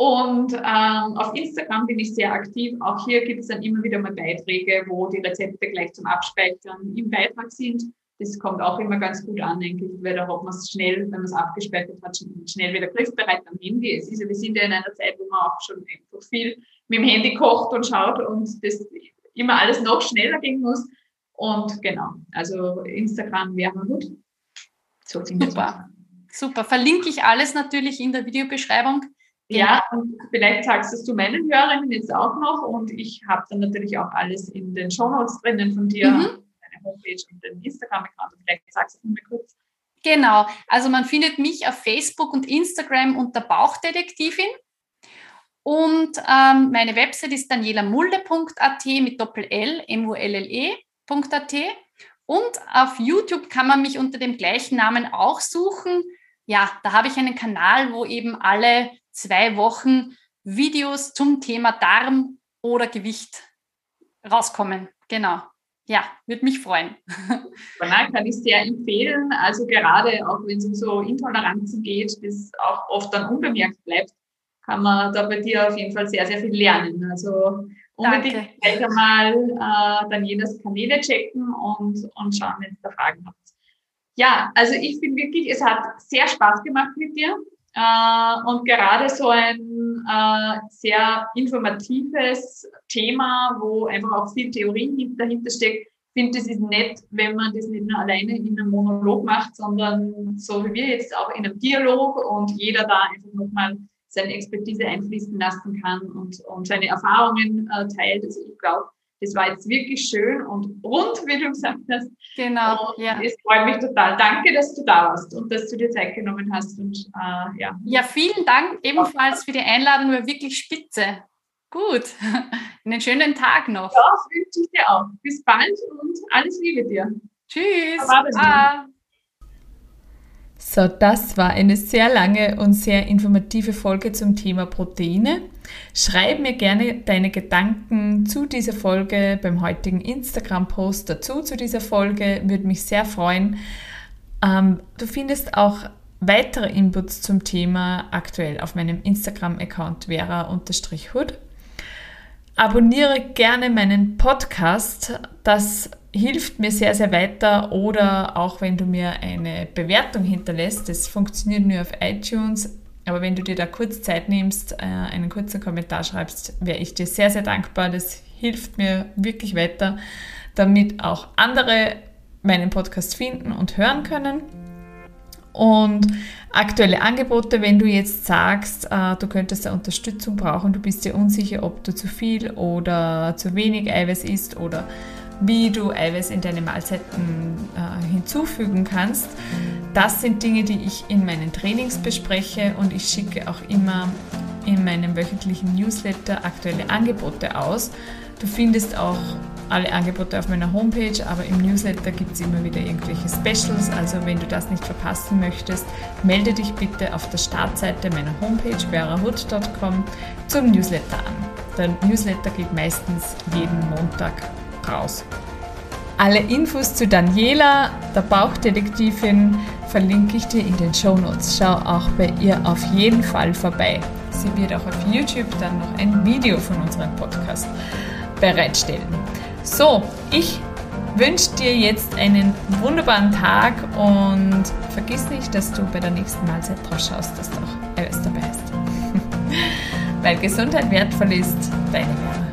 Und ähm, auf Instagram bin ich sehr aktiv. Auch hier gibt es dann immer wieder mal Beiträge, wo die Rezepte gleich zum Abspeichern im Beitrag sind. Das kommt auch immer ganz gut an, denke ich, weil da hat man es schnell, wenn man es abgespeichert hat, schnell wieder griffbereit am Handy. Es ist ja, wir sind ja in einer Zeit, wo man auch schon einfach viel mit dem Handy kocht und schaut und das immer alles noch schneller gehen muss. Und genau, also Instagram wäre gut. So Super. Super. Verlinke ich alles natürlich in der Videobeschreibung. Ja, und vielleicht sagst es du meinen Hörerinnen jetzt auch noch und ich habe dann natürlich auch alles in den Shownotes drinnen von dir, mhm. deine Homepage und den Instagram-Account. Vielleicht sagst du mir kurz. Genau, also man findet mich auf Facebook und Instagram unter Bauchdetektivin. Und ähm, meine Website ist danielamulle.at mit Doppel-L, M-U-L-L-E.at. Und auf YouTube kann man mich unter dem gleichen Namen auch suchen. Ja, da habe ich einen Kanal, wo eben alle zwei Wochen Videos zum Thema Darm oder Gewicht rauskommen. Genau. Ja, würde mich freuen. Nein, kann ich sehr empfehlen. Also gerade auch wenn es um so Intoleranzen geht, das auch oft dann unbemerkt bleibt, kann man da bei dir auf jeden Fall sehr, sehr viel lernen. Also unbedingt gleich einmal äh, dann jedes Kanäle checken und, und schauen, wenn es da Fragen habt. Ja, also ich bin wirklich, es hat sehr Spaß gemacht mit dir Äh, und gerade so ein äh, sehr informatives Thema, wo einfach auch viel Theorie dahinter steckt, finde, es ist nett, wenn man das nicht nur alleine in einem Monolog macht, sondern so wie wir jetzt auch in einem Dialog und jeder da einfach nochmal seine Expertise einfließen lassen kann und, und seine Erfahrungen äh, teilt. Also ich glaube, das war jetzt wirklich schön und rund, wie du gesagt hast. Genau. Und ja. Es freut mich total. Danke, dass du da warst und dass du dir Zeit genommen hast. Und, äh, ja. ja, vielen Dank ebenfalls für die Einladung. War wirklich spitze. Gut. Einen schönen Tag noch. Ja, wünsche ich dir auch. Bis bald und alles Liebe dir. Tschüss. So, das war eine sehr lange und sehr informative Folge zum Thema Proteine. Schreib mir gerne deine Gedanken zu dieser Folge beim heutigen Instagram-Post dazu zu dieser Folge. Würde mich sehr freuen. Ähm, du findest auch weitere Inputs zum Thema aktuell auf meinem Instagram-Account vera-hood. Abonniere gerne meinen Podcast. Das hilft mir sehr, sehr weiter. Oder auch wenn du mir eine Bewertung hinterlässt. Das funktioniert nur auf iTunes. Aber wenn du dir da kurz Zeit nimmst, äh, einen kurzen Kommentar schreibst, wäre ich dir sehr, sehr dankbar. Das hilft mir wirklich weiter, damit auch andere meinen Podcast finden und hören können. Und aktuelle Angebote, wenn du jetzt sagst, äh, du könntest da Unterstützung brauchen, du bist dir unsicher, ob du zu viel oder zu wenig Eiweiß isst oder wie du Eiweiß in deine Mahlzeiten äh, hinzufügen kannst. Das sind Dinge, die ich in meinen Trainings bespreche und ich schicke auch immer in meinem wöchentlichen Newsletter aktuelle Angebote aus. Du findest auch alle Angebote auf meiner Homepage, aber im Newsletter gibt es immer wieder irgendwelche Specials. Also wenn du das nicht verpassen möchtest, melde dich bitte auf der Startseite meiner Homepage verahood.com zum Newsletter an. Der Newsletter geht meistens jeden Montag raus. Alle Infos zu Daniela, der Bauchdetektivin, verlinke ich dir in den Show Notes. Schau auch bei ihr auf jeden Fall vorbei. Sie wird auch auf YouTube dann noch ein Video von unserem Podcast bereitstellen. So, ich wünsche dir jetzt einen wunderbaren Tag und vergiss nicht, dass du bei der nächsten Mahlzeit drauf schaust, dass du auch Eiweiß dabei hast. Weil Gesundheit wertvoll ist, deine Werte.